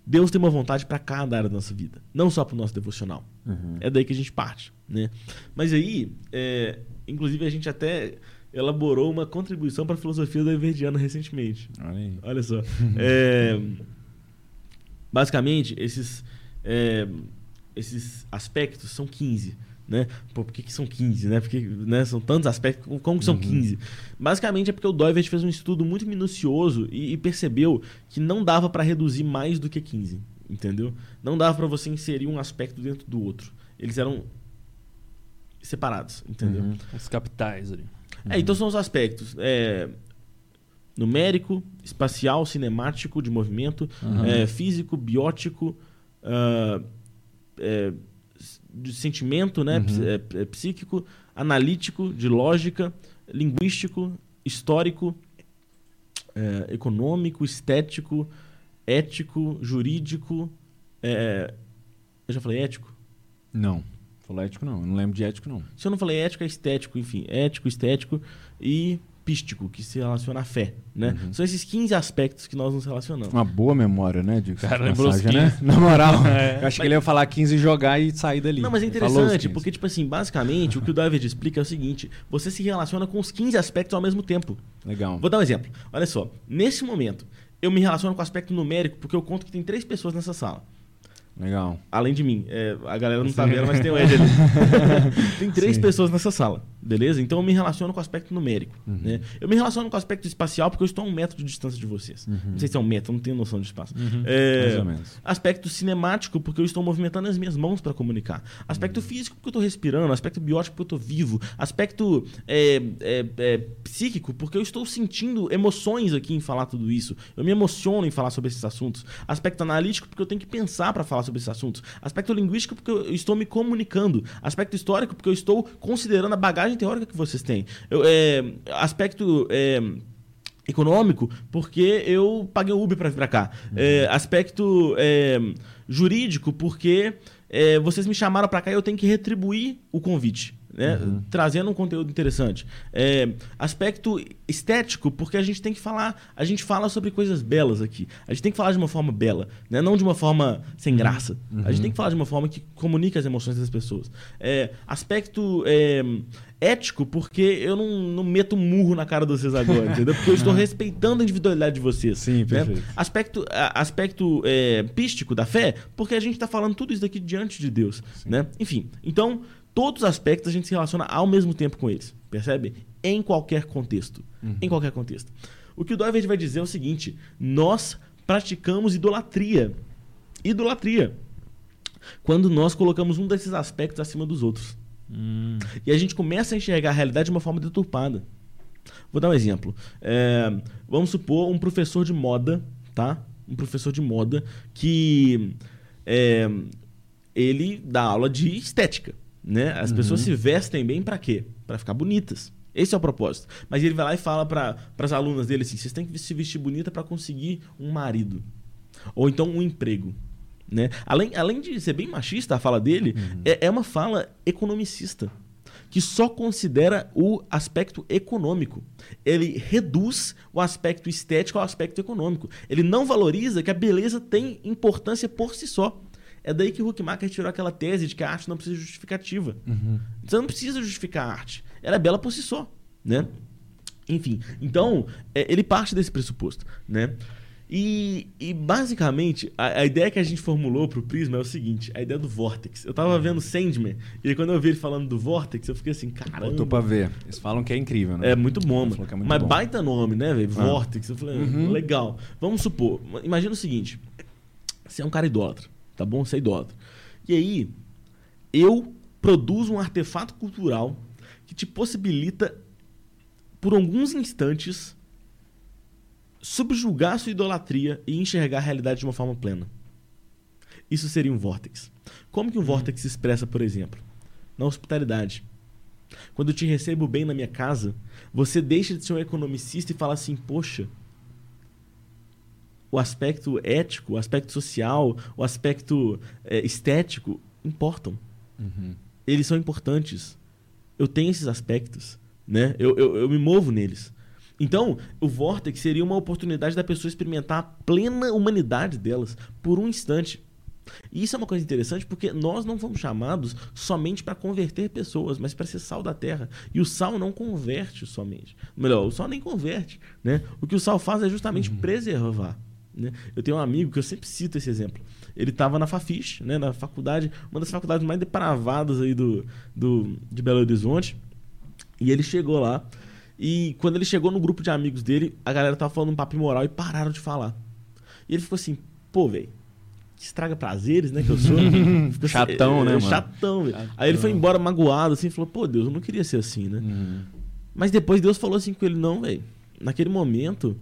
Deus tem uma vontade para cada área da nossa vida, não só para o nosso devocional. Uhum. É daí que a gente parte, né? Mas aí, é, inclusive a gente até elaborou uma contribuição para a filosofia do Everdiano recentemente. Olha. Olha só. É, basicamente, esses, é, esses aspectos são 15. Né? Pô, por que, que são 15? Né? Porque né, são tantos aspectos. Como- que são Uhum. 15? Basicamente é porque o Doivert fez um estudo muito minucioso e, e percebeu que não dava para reduzir mais do que 15. Entendeu? Não dava para você inserir um aspecto dentro do outro. Eles eram separados, entendeu? Uhum. Os capitais ali. É, então são os aspectos. é, numérico, espacial, cinemático, de movimento, Uhum. é, físico, biótico, ah, é, de sentimento, né, Uhum. é, é, psíquico, analítico, de lógica, linguístico, histórico, é, econômico, estético, ético, jurídico. é, eu já falei ético? Não. Falou ético, não. Eu não lembro de ético, não. Se eu não falei ético, é estético, enfim, ético, estético e pístico, que se relaciona à fé, né? Uhum. São esses 15 aspectos que nós nos relacionamos. Uma boa memória, né, Diego? Cara, passagem, né? 15. Na moral. É. Eu achei que ele ia falar 15 e jogar e sair dali. Não, mas é interessante, 15. porque, tipo assim, basicamente, o que o David explica é o seguinte: você se relaciona com os 15 aspectos ao mesmo tempo. Legal. Vou dar um exemplo. Olha só, nesse momento, eu me relaciono com o aspecto numérico porque eu conto que tem três pessoas nessa sala. Legal. Além de mim. É, a galera não tá vendo, mas tem o Ed ali. tem três Sim. pessoas nessa sala, beleza? Então eu me relaciono com o aspecto numérico. Uhum. Né? Eu me relaciono com o aspecto espacial porque eu estou a um metro de distância de vocês. Uhum. Não sei se é um metro, eu não tenho noção de espaço. Uhum. É, Mais ou menos. Aspecto cinemático, porque eu estou movimentando as minhas mãos para comunicar. Aspecto físico, porque eu estou respirando. Aspecto biótico, porque eu estou vivo. Aspecto é, é, é, psíquico, porque eu estou sentindo emoções aqui em falar tudo isso. Eu me emociono em falar sobre esses assuntos. Aspecto analítico, porque eu tenho que pensar para falar sobre esses assuntos. Aspecto linguístico, porque eu estou me comunicando. Aspecto histórico, porque eu estou considerando a bagagem teórica que vocês têm. Eu, é, aspecto. é, econômico porque eu paguei o Uber para vir para cá. É, aspecto é, jurídico porque é, vocês me chamaram para cá e eu tenho que retribuir o convite. Né? Trazendo um conteúdo interessante. É, aspecto estético, porque a gente tem que falar, a gente fala sobre coisas belas aqui. A gente tem que falar de uma forma bela, né? não de uma forma sem graça. A gente tem que falar de uma forma que comunica as emoções das pessoas. É, aspecto é, ético, porque eu não, não meto um murro na cara de vocês agora, entendeu? Porque eu estou respeitando a individualidade de vocês. Sim, né? perfeito. Aspecto, aspecto é, pístico da fé, porque a gente está falando tudo isso daqui diante de Deus. Né? Enfim, então, todos os aspectos a gente se relaciona ao mesmo tempo com eles. Percebe? Em qualquer contexto. Em qualquer contexto. O que o Doivert vai dizer é o seguinte: nós praticamos idolatria. Idolatria. Quando nós colocamos um desses aspectos acima dos outros. Hum. E a gente começa a enxergar a realidade de uma forma deturpada. Vou dar um exemplo. É, vamos supor um professor de moda, tá? Um professor de moda que é, ele dá aula de estética, né? As pessoas se vestem bem pra quê? Pra ficar bonitas. Esse é o propósito. Mas ele vai lá e fala para as alunas dele assim: vocês têm que se vestir bonita pra conseguir um marido. Ou então um emprego. Né? Além, além de ser bem machista a fala dele, é, é uma fala economicista. Que só considera o aspecto econômico. Ele reduz o aspecto estético ao aspecto econômico. Ele não valoriza que a beleza tem importância por si só. É daí que o Huckmacher tirou aquela tese de que a arte não precisa de justificativa. Você não precisa justificar a arte. Ela é bela por si só, né? Enfim, então, é, ele parte desse pressuposto, né? E, e, basicamente, a, a ideia que a gente formulou pro Prisma é o seguinte, a ideia do Vortex. Eu tava vendo Sandman, e quando eu vi ele falando do Vortex, eu fiquei assim, caramba. Botou pra ver. Eles falam que é incrível, né? É muito bom, mano. é Mas bom. baita nome, né, velho? Ah. Vortex. Eu falei, Uhum. legal. Vamos supor, imagina o seguinte: você é um cara idólatra, tá bom? Você é idólatra. E aí, eu produzo um artefato cultural que te possibilita, por alguns instantes, subjugar sua idolatria e enxergar a realidade de uma forma plena. Isso seria um vórtex. Como que um vórtex se expressa, por exemplo? Na hospitalidade. Quando eu te recebo bem na minha casa, você deixa de ser um economicista e fala assim: Poxa, o aspecto ético, o aspecto social, o aspecto é, estético importam. Uhum. Eles são importantes. Eu tenho esses aspectos, né? Eu, eu, eu me movo neles. Então, o Vortex seria uma oportunidade da pessoa experimentar a plena humanidade delas por um instante. E isso é uma coisa interessante porque nós não fomos chamados somente para converter pessoas, mas para ser sal da terra. E o sal não converte somente. Melhor, o sal nem converte. Né? O que o sal faz é justamente Uhum. preservar. Né? Eu tenho um amigo que eu sempre cito esse exemplo. Ele estava na Fafish, né, na faculdade, uma das faculdades mais depravadas aí do, do, de Belo Horizonte. E ele chegou lá. E quando ele chegou no grupo de amigos dele, a galera tava falando um papo moral e pararam de falar. E ele ficou assim, pô, velho, que estraga prazeres, né, que eu sou. Ficou assim, Chatão, é, né, é, mano? Chatão, velho. Aí ele foi embora magoado, assim, falou, pô, Deus, eu não queria ser assim, né? Uhum. Mas depois Deus falou assim com ele, não, velho. Naquele momento,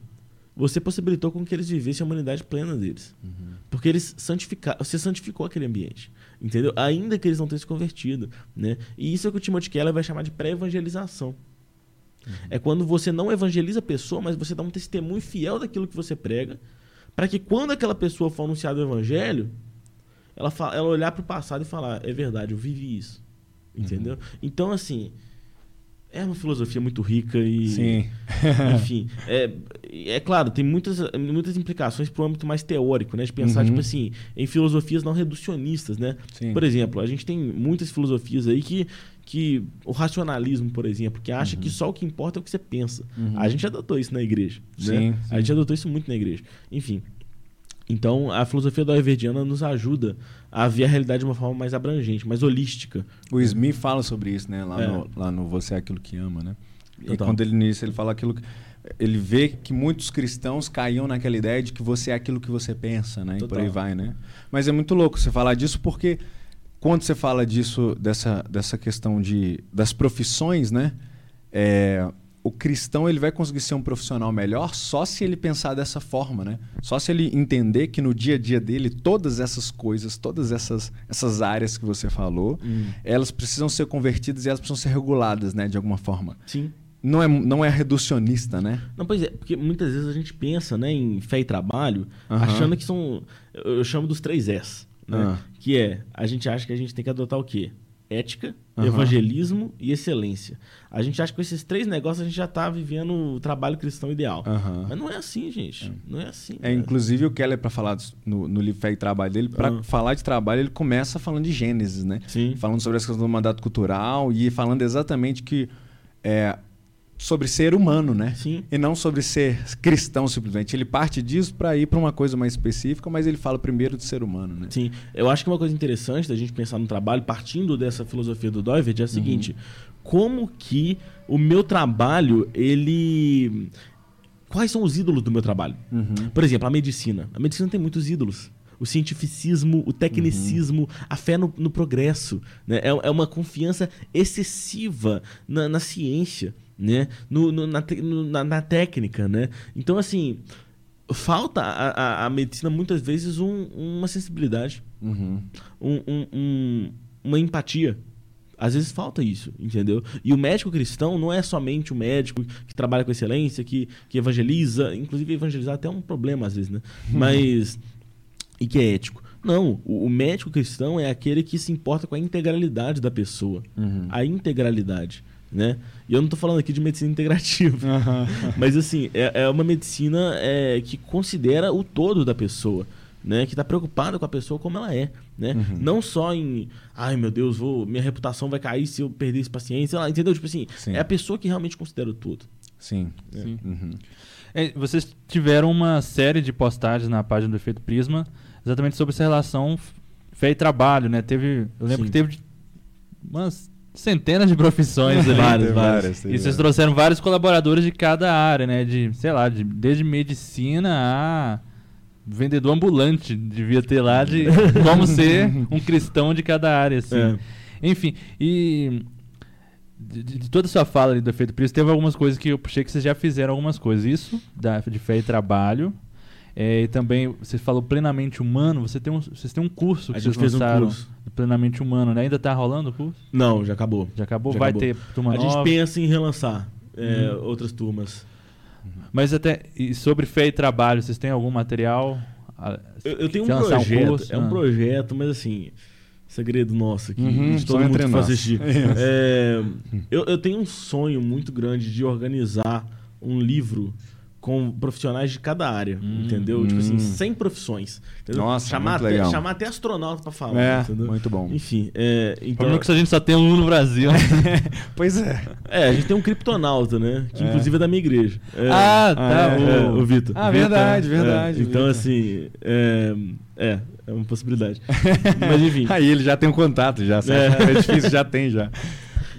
você possibilitou com que eles vivessem a humanidade plena deles. Uhum. Porque eles santificaram, você santificou aquele ambiente. Entendeu? Ainda que eles não tenham se convertido. Né? E isso é o que o Timothy Keller vai chamar de pré-evangelização. É quando você não evangeliza a pessoa, mas você dá um testemunho fiel daquilo que você prega, para que quando aquela pessoa for anunciada o evangelho, ela, fa- ela olhar para o passado e falar: é verdade, eu vivi isso. Entendeu? Então, assim, é uma filosofia muito rica e. Sim. Enfim, é, é claro, tem muitas, muitas implicações para o âmbito mais teórico, né? De pensar, Uhum. tipo assim, em filosofias não reducionistas, né? Sim. Por exemplo, a gente tem muitas filosofias aí que, que o racionalismo, por exemplo, que acha que só o que importa é o que você pensa. Uhum. A gente adotou isso na igreja. né? Sim, A sim. gente adotou isso muito na igreja. Enfim. Então, a filosofia da Everdiana nos ajuda a ver a realidade de uma forma mais abrangente, mais holística. O Smith fala sobre isso, né? Lá, É. no, lá no Você é Aquilo que Ama, né? E Total. quando ele nisso, ele fala aquilo que. Ele vê que muitos cristãos caíam naquela ideia de que você é aquilo que você pensa, né? E por Total. aí vai, né? Mas é muito louco você falar disso porque quando você fala disso, dessa, dessa questão de, das profissões, né? É, o cristão ele vai conseguir ser um profissional melhor só se ele pensar dessa forma, né? Só se ele entender que no dia a dia dele todas essas coisas, todas essas, essas áreas que você falou, elas precisam ser convertidas e elas precisam ser reguladas, né? De alguma forma. Sim. Não é, não é reducionista, né? Não, pois é, porque muitas vezes a gente pensa né, em fé e trabalho, Aham. achando que são. Eu chamo dos três S. Né? Ah. Que é, a gente acha que a gente tem que adotar o quê? Ética, Aham. evangelismo e excelência. A gente acha que com esses três negócios a gente já está vivendo o trabalho cristão ideal. Aham. Mas não é assim, gente. Não é assim. É, cara. inclusive o Keller, para falar no, no livro Fé e Trabalho dele, para Ah. falar de trabalho, ele começa falando de Gênesis, né? Sim. Falando sobre essa questão do mandato cultural e falando exatamente que é, sobre ser humano, né? Sim. E não sobre ser cristão simplesmente. Ele parte disso para ir para uma coisa mais específica, mas ele fala primeiro de ser humano, né? Sim, eu acho que uma coisa interessante da gente pensar no trabalho, partindo dessa filosofia do Doivert, é a seguinte: como que o meu trabalho, ele. Quais são os ídolos do meu trabalho? Uhum. Por exemplo, a medicina. A medicina tem muitos ídolos. O cientificismo, o tecnicismo, a fé no, no progresso. Né? É, é uma confiança excessiva na, na ciência, né? No, no- na, no- na- na técnica. Né? Então, assim, falta a, a- a medicina muitas vezes um- uma sensibilidade, Uhum. um- um- um- uma empatia. Às vezes falta isso, entendeu? E o médico cristão não é somente o médico que trabalha com excelência, que, que evangeliza. Inclusive, evangelizar até é um problema às vezes, né? Mas. e que é ético. Não, o, o médico cristão é aquele que se importa com a integralidade da pessoa. Uhum. A integralidade, né? E eu não tô falando aqui de medicina integrativa. Aham. Mas assim, é, é uma medicina é, que considera o todo da pessoa, né? Que está preocupada com a pessoa como ela é, né? Uhum. Não só em, ai meu Deus, vou, minha reputação vai cair se eu perder esse paciente, sei lá, entendeu? Tipo assim, Sim. é a pessoa que realmente considera o todo. Sim. Sim. Uhum. É, vocês tiveram uma série de postagens na página do Efeito Prisma exatamente sobre essa relação fé e trabalho, né? Teve, eu lembro Sim. que teve umas centenas de profissões ali. Várias, várias. teve E vocês trouxeram vários colaboradores de cada área, né? De, sei lá, de, desde medicina a vendedor ambulante. Devia ter lá de como ser um cristão de cada área, assim. É. Enfim, e de, de- toda a sua fala ali do efeito Prisma, teve algumas coisas que eu puxei que vocês já fizeram algumas coisas. Isso, da, de fé e trabalho. É, e também, você falou plenamente humano, você tem um, vocês têm um curso que A vocês gente fez um lançaram curso. plenamente humano, né? Ainda tá rolando o curso? Não, já acabou. Já acabou? Já Vai acabou. ter turma a nova? gente pensa em relançar é, Hum. outras turmas. Mas até e sobre fé e trabalho, vocês têm algum material? Eu, eu tenho um lançar um projeto, curso? é um Ah. projeto, mas assim, segredo nosso aqui, Uhum, de todo mundo que nós. assistir. Isso. É, eu, eu tenho um sonho muito grande de organizar um livro com profissionais de cada área, entendeu? Tipo assim, Hum. 100 profissões. entendeu? Nossa, chamar muito até, legal. chamar até astronauta pra falar, É, entendeu? muito bom. Enfim, é, então, é que a gente só tem um no Brasil. Pois é. é, a gente tem um criptonauta, né? Que É. inclusive é da minha igreja. É, ah, tá. Ah, o- é, o Vitor. Ah, verdade, É, verdade. então, Vitor. assim, é, é, é uma possibilidade. Mas enfim. Aí ele já tem um contato, já. Sabe? É. É. difícil, já tem, já.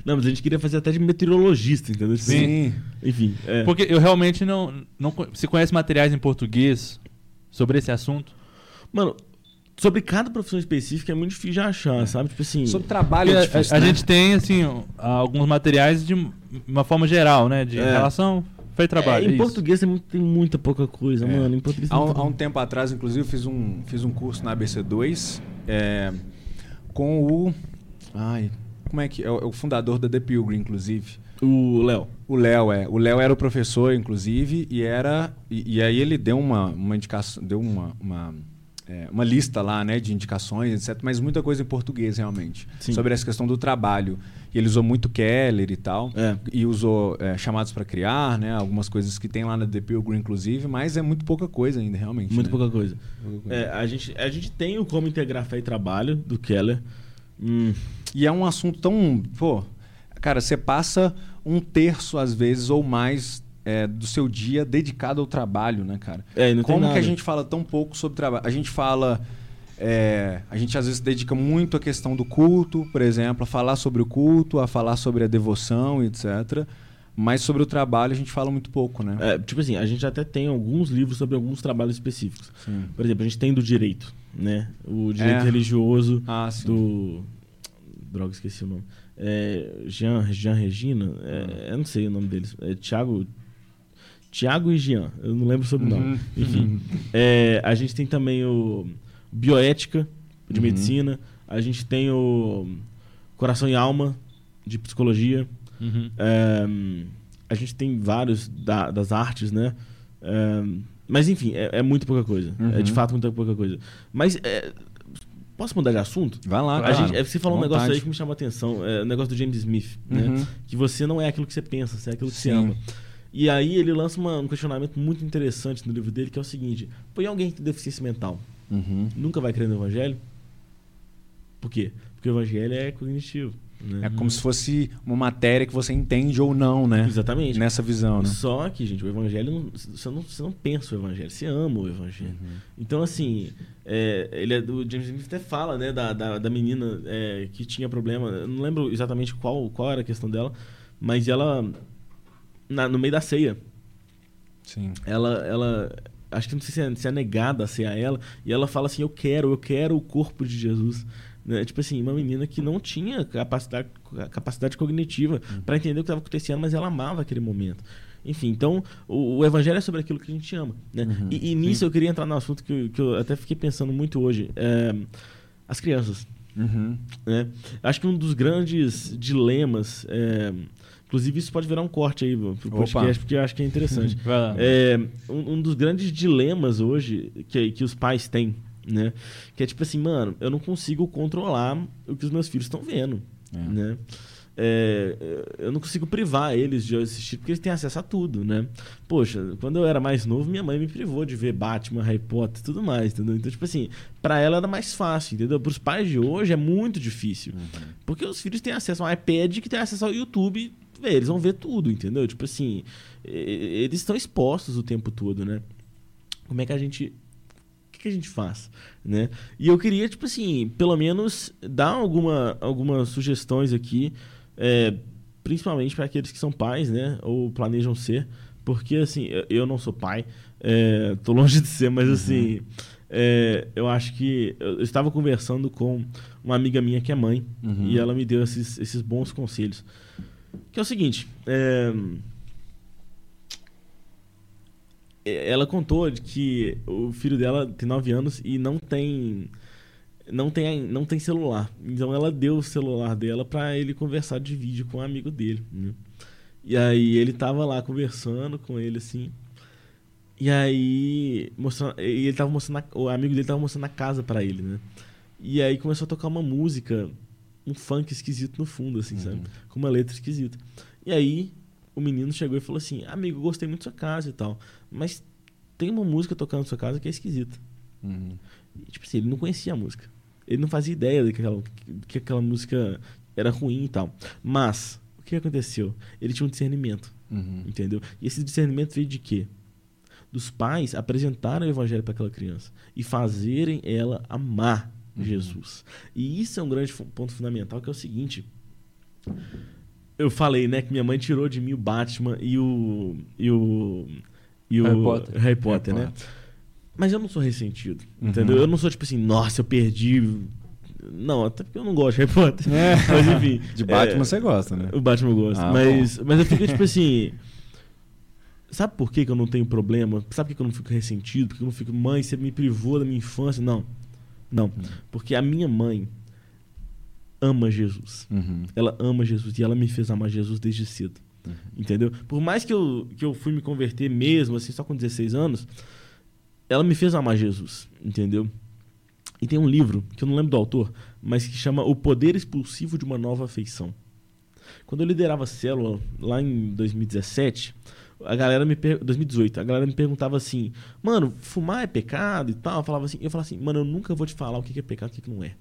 Não, mas a gente queria fazer até de meteorologista, entendeu? Tipo Sim. Enfim, é. Porque eu realmente não, não. Se conhece materiais em português sobre esse assunto? Mano, sobre cada profissão específica é muito difícil de achar, sabe? Tipo assim. Sobre trabalho é a, difícil, a né? gente tem, assim, alguns materiais de uma forma geral, né? De É. relação, e trabalho. É, em isso. português tem, muito- tem muita pouca coisa, É. mano. Em português tem Há um, há um tempo atrás, inclusive, eu fiz um, fiz um curso na ABC2 é, com o. Ai, como é que. É o, é o fundador da The Pilgrim, inclusive. O Léo. O Léo, é. O Léo era o professor, inclusive, e era. E, e aí ele deu uma, uma indicação. Deu uma. uma é, uma lista lá, né, de indicações, etc. Mas muita coisa em português, realmente. Sim. Sobre essa questão do trabalho. E ele usou muito Keller e tal. É. E usou é, chamados para criar, né? Algumas coisas que tem lá na The Pilgrim, inclusive. Mas é muito pouca coisa ainda, realmente. Muito né? pouca coisa. Pouca coisa. É, a, gente, a gente tem o Como Integrar Fé e Trabalho, do Keller. Hum, E é um assunto tão. Pô, cara, você passa um terço, às vezes, ou mais é, do seu dia dedicado ao trabalho, né, cara? é, não tem Como nada. que a gente fala tão pouco sobre trabalho? A gente fala. é, a gente às vezes dedica muito à questão do culto, por exemplo, a falar sobre o culto, a falar sobre a devoção, etc. Mas sobre o trabalho a gente fala muito pouco, né? É, tipo assim, a gente até tem alguns livros sobre alguns trabalhos específicos. Sim. Por exemplo, a gente tem do direito, né? O direito É. religioso Ah, do. Droga, esqueci o nome. É, Jean, Jean Regina, é, eu não sei o nome deles. É Tiago. Tiago e Jean, eu não lembro sobre o nome. Uhum. Enfim. É, a gente tem também o Bioética, de Uhum. medicina. A gente tem o Coração e Alma, de psicologia. Uhum. É, a gente tem vários da- das artes, né? É, mas enfim, é, é muito pouca coisa. É de Uhum. fato muita pouca coisa. Mas é, posso mudar de assunto? Vai lá, cara. gente, é, você falou um negócio aí que me chamou a atenção, é, o negócio do James Smith, né? Uhum. Que você não é aquilo que você pensa, você é aquilo que você Sim. ama. E aí ele lança uma- um questionamento muito interessante no livro dele, que é o seguinte: põe alguém que tem deficiência mental, Uhum. nunca vai crer no evangelho? Por quê? Porque o evangelho é cognitivo. Né? É como se fosse uma matéria que você entende ou não, né? Exatamente. Nessa visão, né? Só que, gente, o evangelho, não, você, não, você não pensa o evangelho, você ama o evangelho. Então, assim, é, ele é do James Smith até fala, né, da, da, da menina é, que tinha problema. Eu não lembro exatamente qual, qual era a questão dela, mas ela, na- no meio da ceia, Sim. ela, ela acho que não sei se é, se é negada a ser a ela, e ela fala assim, eu quero, eu quero o corpo de Jesus. Né? Tipo assim, uma menina que não tinha capacidade, capacidade cognitiva para entender o que estava acontecendo, mas ela amava aquele momento. Enfim, então o, o evangelho é sobre aquilo que a gente ama. Né? Uhum. E, e nisso eu queria entrar no assunto que, eu- que eu até fiquei pensando muito hoje. é, as crianças. Uhum. Né? Acho que um dos grandes dilemas. é, inclusive, isso pode virar um corte aí pro Opa. podcast, porque eu acho que é interessante. É, um, um dos grandes dilemas hoje que, que os pais têm, né? Que é tipo assim, mano, eu não consigo controlar o que os meus filhos estão vendo, É. né? É, eu não consigo privar eles de assistir porque eles têm acesso a tudo, né? Poxa, quando eu era mais novo, minha mãe me privou de ver Batman, Harry Potter e tudo mais, entendeu? Então, tipo assim, pra ela era mais fácil, entendeu? Pros pais de hoje é muito difícil. Porque os filhos têm acesso ao iPad que tem acesso ao YouTube, eles vão ver tudo, entendeu? Tipo assim, eles estão expostos o tempo todo, né? Como é que a gente. Que, a gente faz? Né? E eu queria, tipo assim, pelo menos dar alguma, algumas sugestões aqui, é, principalmente para aqueles que são pais, né? Ou planejam ser. Porque, assim, eu- não sou pai, é, tô longe de ser, mas assim. é, eu acho que. Eu eu estava conversando com uma amiga minha que é mãe, Uhum. e ela me deu esses, esses bons conselhos. Que é o seguinte. é, ela contou de que o filho dela tem 9 anos e não tem não tem não tem celular. Então ela deu o celular dela para ele conversar de vídeo com um amigo dele, né? E aí ele tava lá conversando com ele, assim. E aí, mostrando, ele tava mostrando, o amigo dele tava mostrando a casa pra ele, né? E aí começou a tocar uma música, um funk esquisito no fundo, assim, sabe? Com uma letra esquisita. E aí o menino chegou e falou assim: Amigo, eu gostei muito da sua casa e tal, mas tem uma música tocando na sua casa que é esquisita. Uhum. E, tipo assim, ele não conhecia a música. Ele não fazia ideia de que aquela, que aquela música era ruim e tal. Mas, o que aconteceu? Ele tinha um discernimento, Uhum. entendeu? E esse discernimento veio de quê? Dos pais apresentarem o evangelho para aquela criança e fazerem ela amar Jesus. E isso é um grande ponto fundamental, que é o seguinte. Eu falei, né, que minha mãe tirou de mim o Batman e o. e o. e o Harry Potter. Harry Potter, Harry né? Mas eu não sou ressentido, Uhum. entendeu? Eu não sou tipo assim, nossa, eu perdi. Não, até porque eu não gosto de Harry Potter. É. Mas enfim. De Batman é, você gosta, né? O Batman eu gosto. Ah, mas, mas eu fico tipo assim. Sabe por que, que eu não tenho problema? Sabe por que, que eu não fico ressentido? Porque eu não fico, mãe, você me privou da minha infância? Não. Não. Porque a minha mãe ama Jesus. Uhum. Ela ama Jesus e ela me fez amar Jesus desde cedo. Uhum. Entendeu? Por mais que eu, que eu fui me converter mesmo, assim, só com 16 anos, ela me fez amar Jesus. Entendeu? E tem um livro, que eu não lembro do autor, mas que chama O Poder Expulsivo de uma Nova Afeição. Quando eu liderava a célula, lá em 2017, a galera me per... 2018, a galera me perguntava assim, mano, fumar é pecado e tal? Eu falava assim, eu falava assim, mano, eu nunca vou te falar o que é pecado e o que não é.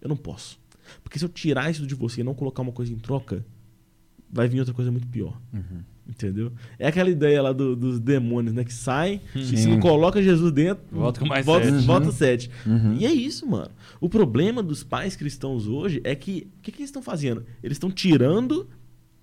Eu não posso. Porque se eu tirar isso de você e não colocar uma coisa em troca, vai vir outra coisa muito pior. Uhum. Entendeu? É aquela ideia lá do- dos demônios, né? Que sai e se não coloca Jesus dentro, Volta com mais volta, sete. volta Uhum. sete. Uhum. E é isso, mano. O problema dos pais cristãos hoje é que. O que, que eles estão fazendo? Eles estão tirando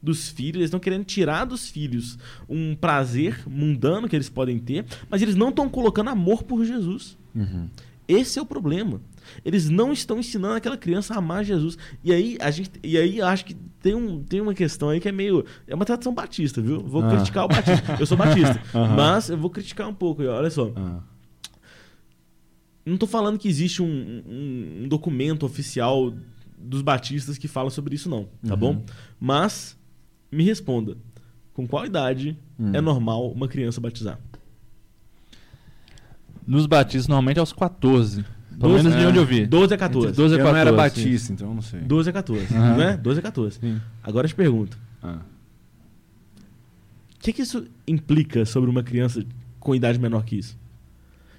dos filhos, eles estão querendo tirar dos filhos um prazer mundano que eles podem ter, mas eles não estão colocando amor por Jesus. Uhum. Esse é o problema. Eles não estão ensinando aquela criança a amar Jesus. E aí, a gente, e aí acho que tem, um, tem uma questão aí que é meio. É uma tradição batista, viu? Vou Ah. criticar o batista. Eu sou batista. Aham. Mas eu vou criticar um pouco. Olha só. Ah. Não tô falando que existe um, um- um documento oficial dos batistas que fala sobre isso, não. Tá Uhum. bom? Mas me responda. Com qual idade Hum. é normal uma criança batizar? Nos batistas, normalmente aos 14. Pelo Doze- menos de é. onde eu vi. 12 a 14. Entre 12 a Eu não era 14, batista, então eu não sei. 12 a 14. Aham. Não é? 12 a 14. Sim. Agora eu te pergunto. Ah. O que, que isso implica sobre uma criança com idade menor que isso?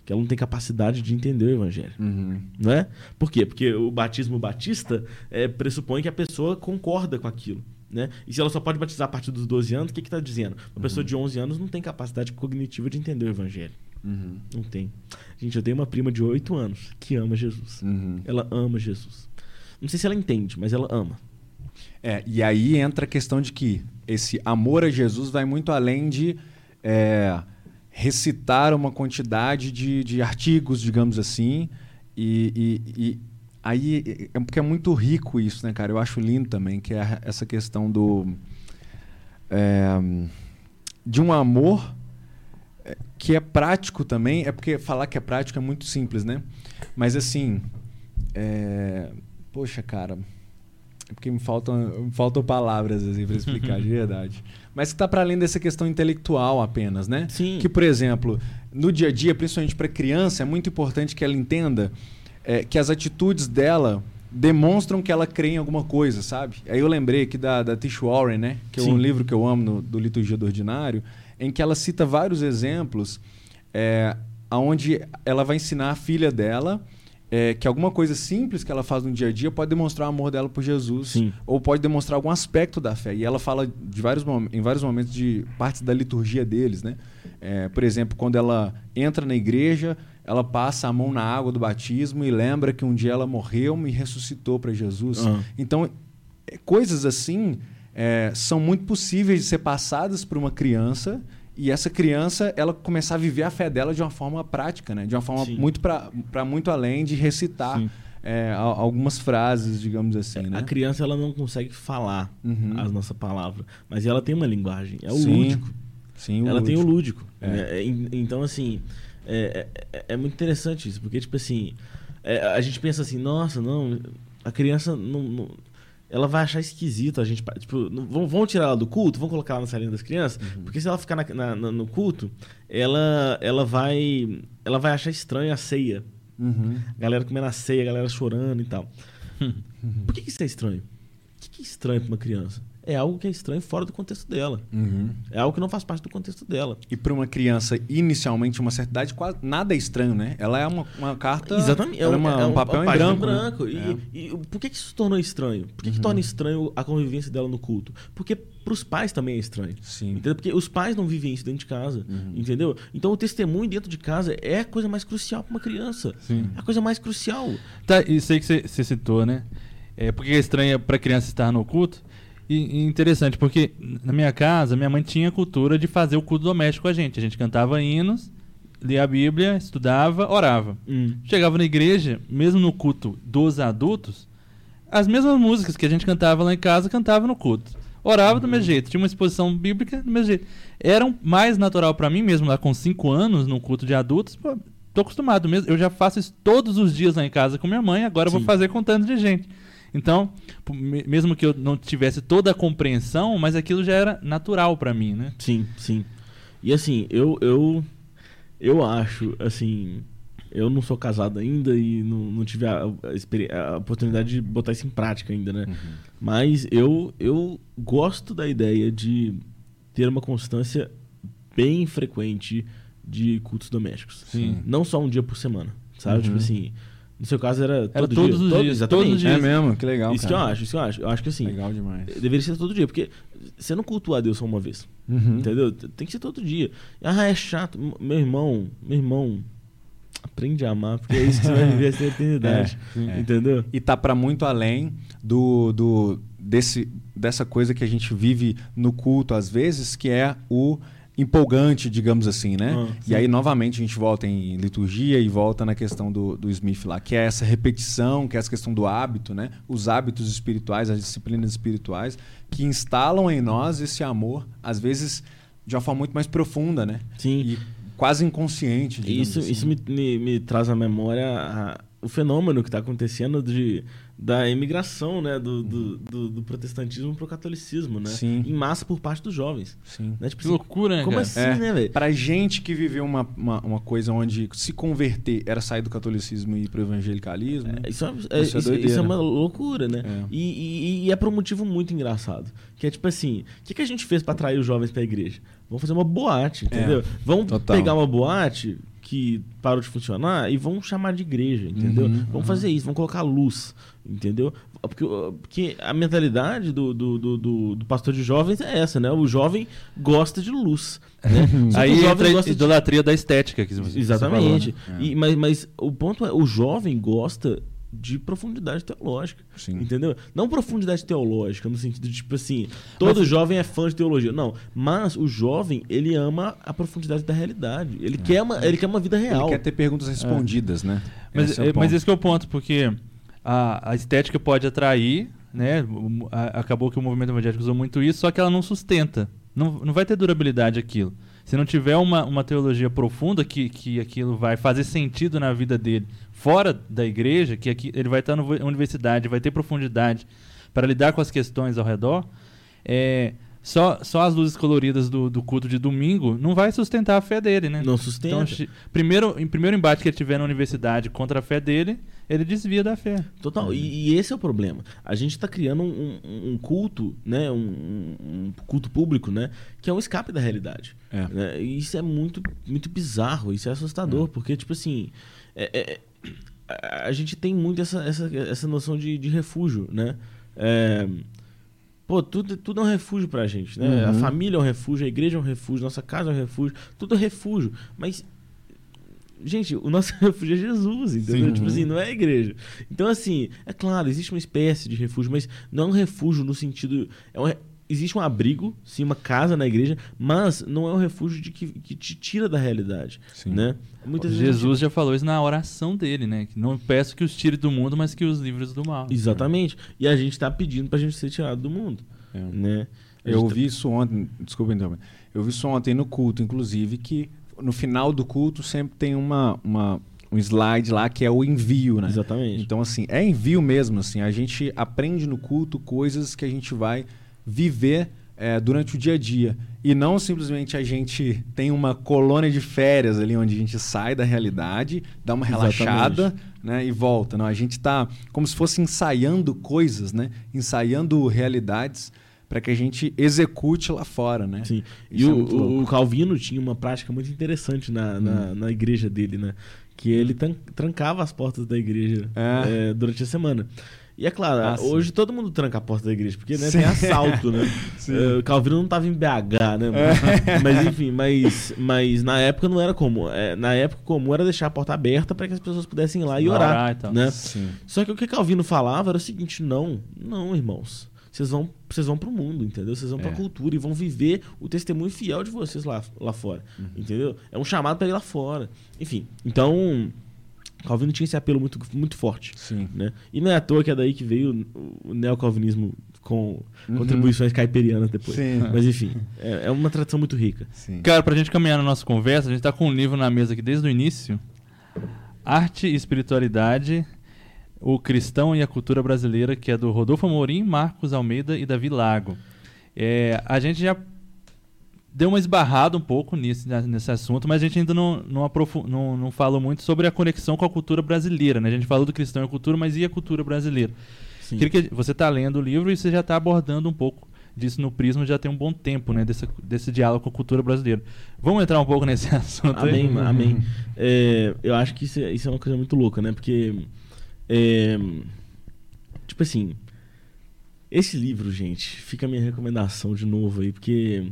Que ela não tem capacidade de entender o evangelho. Uhum. Não é? Por quê? Porque o batismo batista é, pressupõe que a pessoa concorda com aquilo. Né? E se ela só pode batizar a partir dos 12 anos, o que está dizendo? Uma pessoa de 11 anos não tem capacidade cognitiva de entender o evangelho. Uhum. Não tem. Gente, eu tenho uma prima de 8 anos que ama Jesus. Uhum. Ela ama Jesus. Não sei se ela entende, mas ela ama. É, e aí entra a questão de que esse amor a Jesus vai muito além de é, recitar uma quantidade de, de artigos, digamos assim. E, e- e aí é porque é muito rico isso, né, cara? Eu acho lindo também, que é essa questão do. é, de um amor que é prático também. É porque falar que é prático é muito simples, né? Mas assim. é, poxa, cara. É porque me faltam, me faltam palavras assim, para explicar de verdade. Mas que tá para além dessa questão intelectual apenas, né? Sim. Que, por exemplo, no dia a dia, principalmente para criança, é muito importante que ela entenda é, que as atitudes dela demonstram que ela crê em alguma coisa, sabe? Aí eu lembrei aqui da, da Tish Warren, né? Que é um Sim. livro que eu amo no- do Liturgia do Ordinário, em que ela cita vários exemplos é, onde ela vai ensinar a filha dela é, que alguma coisa simples que ela faz no dia a dia pode demonstrar o amor dela por Jesus Sim. ou pode demonstrar algum aspecto da fé. E ela fala de vários, em vários momentos de partes da liturgia deles, né? É, por exemplo, quando ela entra na igreja, ela passa a mão na água do batismo e lembra que um dia ela morreu e ressuscitou para Jesus. Aham. Então, é, coisas assim é, são muito possíveis de ser passadas por uma criança e essa criança ela começar a viver a fé dela de uma forma prática, né? De uma forma Sim. muito para muito além de recitar é, algumas frases, digamos assim, né? A criança ela não consegue falar Uhum. as nossas palavras, mas ela tem uma linguagem. É o Sim. lúdico. Sim, ela tem o lúdico. lúdico. É. né? En- Então, assim, é, é- é muito interessante isso, porque, tipo assim, é, a gente pensa assim, nossa, não, a criança não. não- ela vai achar esquisito a gente. Tipo, vão, vão tirar ela do culto, vão colocar ela na salinha das crianças, Uhum. porque se ela ficar na- na- na- no culto, ela, ela, vai, ela vai achar estranho a ceia. Uhum. A galera comendo a ceia, a galera chorando e tal. Por que, que isso é estranho? O que, que é estranho pra uma criança? É algo que é estranho fora do contexto dela. Uhum. É algo que não faz parte do contexto dela. E para uma criança, inicialmente, uma certa idade, quase nada é estranho, né? Ela é uma, uma carta. Exatamente. Ela é, uma- um papel em página branco. né? E, É. Uhum. e por que, que isso se tornou estranho? Por que, que torna estranho a convivência dela no culto? Porque pros pais também é estranho. Sim. Entendeu? Porque os pais não vivem isso dentro de casa. Uhum. Entendeu? Então o testemunho dentro de casa é a coisa mais crucial para uma criança. Sim. É a coisa mais crucial. Tá, isso aí que você citou, né? É, porque é estranho pra criança estar no culto. E, e interessante, porque na minha casa, minha mãe tinha a cultura de fazer o culto doméstico com a gente. A gente cantava hinos, lia a Bíblia, estudava, orava. Hum. Chegava na igreja, mesmo no culto dos adultos, as mesmas músicas que a gente cantava lá em casa, cantava no culto. Orava do mesmo jeito, tinha uma exposição bíblica do mesmo jeito. Era mais natural pra mim mesmo, lá com 5 anos, no culto de adultos, pô, tô acostumado mesmo. Eu já faço isso todos os dias lá em casa com minha mãe, agora vou fazer com tanto de gente. Então, mesmo que eu não tivesse toda a compreensão, mas aquilo já era natural pra mim, né? Sim, sim. E assim, eu, eu, eu acho, assim, eu não sou casado ainda e não, não tive a, a a oportunidade de botar isso em prática ainda, né? Uhum. Mas eu, eu gosto da ideia de ter uma constância bem frequente de cultos domésticos. Sim. Não só um dia por semana, sabe? Uhum. Tipo assim, no seu caso era, Era todo todos dia. os Todo- dias, Exatamente. todos os É dias. mesmo, que legal. Isso que eu cara. acho, isso que eu acho. Eu acho que assim, Legal demais. deveria ser todo dia, porque você não cultua a Deus só uma vez. Uhum. Entendeu? Tem que ser todo dia. Ah, é chato. Meu irmão, meu irmão, aprende a amar, porque é isso que você vai viver essa eternidade. É, é. Entendeu? E tá para muito além do, do desse, dessa coisa que a gente vive no culto às vezes, que é o empolgante, digamos assim, né? Ah, e aí, novamente, a gente volta em liturgia e volta na questão do, do Smith lá, que é essa repetição, que é essa questão do hábito, né? Os hábitos espirituais, as disciplinas espirituais, que instalam em nós esse amor, às vezes, de uma forma muito mais profunda, né? Sim. E quase inconsciente, digamos Isso, assim. isso me, me, me traz à memória a- o fenômeno que está acontecendo de, da imigração né, do, do, do, do protestantismo para o catolicismo, né? Sim. Em massa por parte dos jovens. Sim. Né? Tipo Que assim, loucura, né, como cara? assim, É, né, velho? Pra gente que viveu uma, uma, uma coisa onde se converter era sair do catolicismo e ir pro evangelicalismo. Isso é, Isso é- é isso- isso é uma loucura, né? É. E, e- e é por um motivo muito engraçado. Que é tipo assim, o que, que a gente fez para atrair os jovens para a igreja? Vamos fazer uma boate, entendeu? Vamos Total. pegar uma boate que parou de funcionar e vamos chamar de igreja, entendeu? Uhum, vamos fazer isso, vamos colocar luz, entendeu? Porque, porque a mentalidade do, do, do, do- pastor de jovens é essa, né? O jovem gosta de luz. Né? Aí entra a gosta de idolatria da estética que você Exatamente. falou, né? É. E- mas, mas o ponto é, o jovem gosta de profundidade teológica. Sim. Entendeu? Não profundidade teológica, no sentido de, tipo assim, todo jovem é fã de teologia. Não. Mas o jovem, ele ama a profundidade da realidade. Ele, quer, uma, ele quer uma vida Ele real. quer ter perguntas respondidas, né? Mas, Esse é o é- mas ponto. esse que é o ponto, porque a, a estética pode atrair, né? acabou que o movimento evangélico usou muito isso, só que ela não sustenta. Não, não vai ter durabilidade aquilo. Se não tiver uma, uma teologia profunda que, que aquilo vai fazer sentido na vida dele fora da igreja, que aqui, ele vai estar na universidade, vai ter profundidade para lidar com as questões ao redor, é, só, só as luzes coloridas do, do culto de domingo não vai sustentar a fé dele, né? Não sustenta. Então, primeiro, em primeiro embate que ele tiver na universidade contra a fé dele, ele desvia da fé. Total. E, e esse é o problema. A gente está criando um, um- um culto, né? Um, um- culto público, né? Que é um escape da realidade. É. né? E isso é muito, muito bizarro, isso é assustador, porque, tipo assim. é- é- a- a gente tem muito essa, essa, essa noção de, de refúgio, né? É, pô, tudo, tudo é um refúgio pra gente, né? A Uhum. família é um refúgio, a igreja é um refúgio, nossa casa é um refúgio, tudo é refúgio. Mas Gente, o nosso refúgio é Jesus, entendeu? Sim. Tipo assim, não é a igreja. Então, assim, é claro, existe uma espécie de refúgio, mas não é um refúgio no sentido. É um existe um abrigo, sim, uma casa na igreja, mas não é um refúgio de que, que te tira da realidade. Sim. Né? Muitas a gente- Jesus já falou isso na oração dele, né? Que não peço que os tire do mundo, mas que os livres do mal. Exatamente. E a gente tá pedindo pra gente ser tirado do mundo. É. Né? A Eu gente ouvi isso ontem, desculpa então, eu vi isso ontem no culto, inclusive, que no final do culto sempre tem uma, uma um slide lá que é o envio, né? Exatamente. Então, assim, é envio mesmo, assim. A gente aprende no culto coisas que a gente vai viver é, durante o dia a dia. E não simplesmente a gente tem uma colônia de férias ali onde a gente sai da realidade, dá uma Exatamente. relaxada né, e volta. Não, a gente está como se fosse ensaiando coisas, né? ensaiando realidades para que a gente execute lá fora. Né? Sim. E Isso é o, o- Calvino tinha uma prática muito interessante na, na, na igreja dele, né? Que ele tran- trancava as portas da igreja É. é, durante a semana. E é claro, Ah, sim. hoje todo mundo tranca a porta da igreja, porque né, Sim. tem assalto, né? Sim. É, o Calvino não tava em BH, né? É. Mas enfim, mas, mas na época não era comum. É, na época comum era deixar a porta aberta para que as pessoas pudessem ir lá e orar. Orar e né? Sim. Só que o que Calvino falava era o seguinte: não, não, irmãos. Vocês vão, vocês vão pro mundo, entendeu? Vocês vão pra É. cultura e vão viver o testemunho fiel de vocês lá, lá fora, entendeu? É um chamado para ir lá fora. Enfim, então Calvino tinha esse apelo muito, muito forte, Sim. né? E não é à toa que é daí que veio o neocalvinismo com Uhum. contribuições caipirianas depois. Sim. Mas enfim, é, é uma tradição muito rica. Sim. Cara, pra gente caminhar na nossa conversa, a gente tá com um livro na mesa aqui desde o início. Arte e Espiritualidade, o Cristão e a Cultura Brasileira, que é do Rodolfo Amorim, Marcos Almeida e Davi Lago. É, a gente já deu uma esbarrada um pouco nisso, né, nesse assunto, mas a gente ainda não, não, aprofu- não, não falou muito sobre a conexão com a cultura brasileira. Né? A gente falou do cristão e a cultura, mas e a cultura brasileira? Sim. Que você está lendo o livro e você já está abordando um pouco disso no Prisma já tem um bom tempo, né? Desse, desse diálogo com a cultura brasileira. Vamos entrar um pouco nesse assunto aí? Amém, amém. É, eu acho que isso é, isso é uma coisa muito louca, né? Porque. É, tipo assim. Esse livro, gente, fica a minha recomendação de novo aí, porque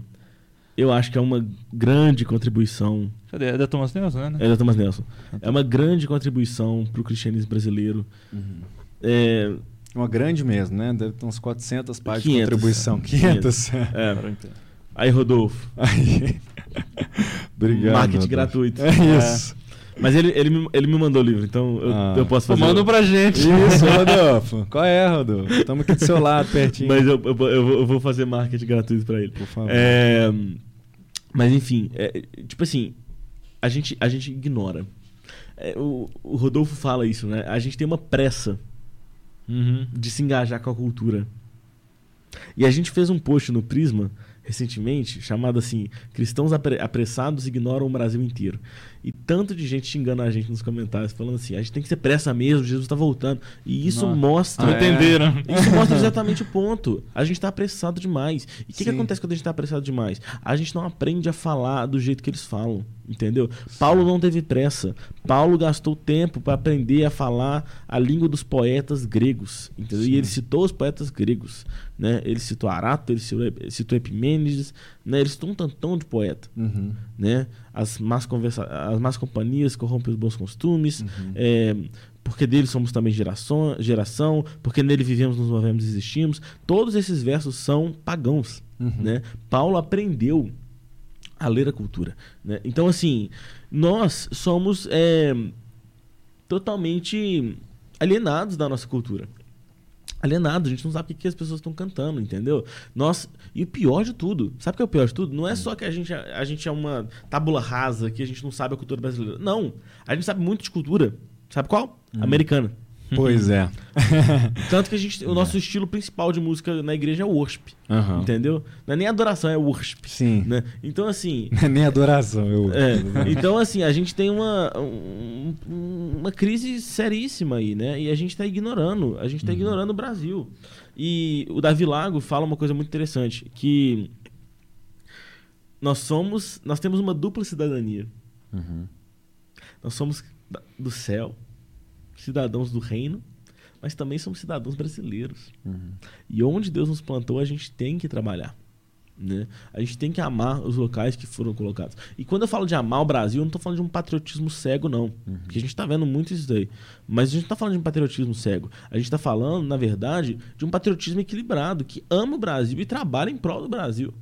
eu acho que é uma grande contribuição. Cadê? É da Thomas Nelson, né? É da Thomas Nelson. É uma grande contribuição pro cristianismo brasileiro. É, Uma grande mesmo, né? Deve ter uns 400 páginas 500. de contribuição. 500. é. Aí, Rodolfo. Aí. Obrigado. marketing Rodolfo. gratuito. É isso. Mas ele, ele, me, ele me mandou o livro, então eu, Ah. eu posso Pô, fazer. manda o- pra gente. Isso, Rodolfo. Qual é, Rodolfo? Estamos aqui do seu lado, pertinho. Mas eu, eu, eu vou- eu vou fazer marketing gratuito pra ele. Por favor. É, mas enfim, é, tipo assim, a gente, a gente ignora. É, o, o Rodolfo fala isso, né? A gente tem uma pressa Uhum. de se engajar com a cultura. E a gente fez um post no Prisma recentemente chamado assim: Cristãos apre- apressados ignoram o Brasil inteiro. E tanto de gente xingando a gente nos comentários, falando assim: a gente tem que ser pressa mesmo, Jesus tá voltando. E isso Nossa. mostra. Não Ah, é? entenderam. Isso mostra exatamente o ponto. A gente tá apressado demais. E o que, que Sim. acontece quando a gente tá apressado demais? A gente não aprende a falar do jeito que eles falam. Entendeu? Paulo não teve pressa. Paulo gastou tempo para aprender a falar a língua dos poetas gregos. Entendeu? Sim. E ele citou os poetas gregos. Né? Ele citou Arato, ele citou, citou Epimênides. Né? Ele citou um tantão de poeta. Uhum. Né? As, más conversa as más companhias corrompem os bons costumes. Uhum. É, porque dele somos também geração, geração, porque nele vivemos, nos movemos e existimos. Todos esses versos são pagãos. Uhum. Né? Paulo aprendeu a ler a cultura. Né? Então, assim, nós somos é, totalmente alienados da nossa cultura. Alienados, a gente não sabe o que, que as pessoas estão cantando, entendeu? Nós, e o pior de tudo, sabe o que é o pior de tudo? Não é só que a gente, a gente é uma tábula rasa, que a gente não sabe a cultura brasileira. Não, a gente sabe muito de cultura. Sabe qual? Americana. Pois é. Tanto que a gente, o nosso estilo principal de música na igreja é o worship, entendeu? Não é nem adoração, é worship. Sim. Né? Então, assim, Não é nem adoração. Eu... é, então, assim, a gente tem uma, um- uma crise seríssima aí, né? E a gente tá ignorando, a gente tá ignorando o Brasil. E o Davi Lago fala uma coisa muito interessante, que nós somos, nós temos uma dupla cidadania. Uhum. Nós somos do céu, cidadãos do reino, mas também somos cidadãos brasileiros. Uhum. E onde Deus nos plantou, a gente tem que trabalhar. Né? A gente tem que amar os locais que foram colocados. E quando eu falo de amar o Brasil, eu não estou falando de um patriotismo cego, não. Porque a gente está vendo muito isso daí. Mas a gente não está falando de um patriotismo cego. A gente está falando, na verdade, de um patriotismo equilibrado, que ama o Brasil e trabalha em prol do Brasil.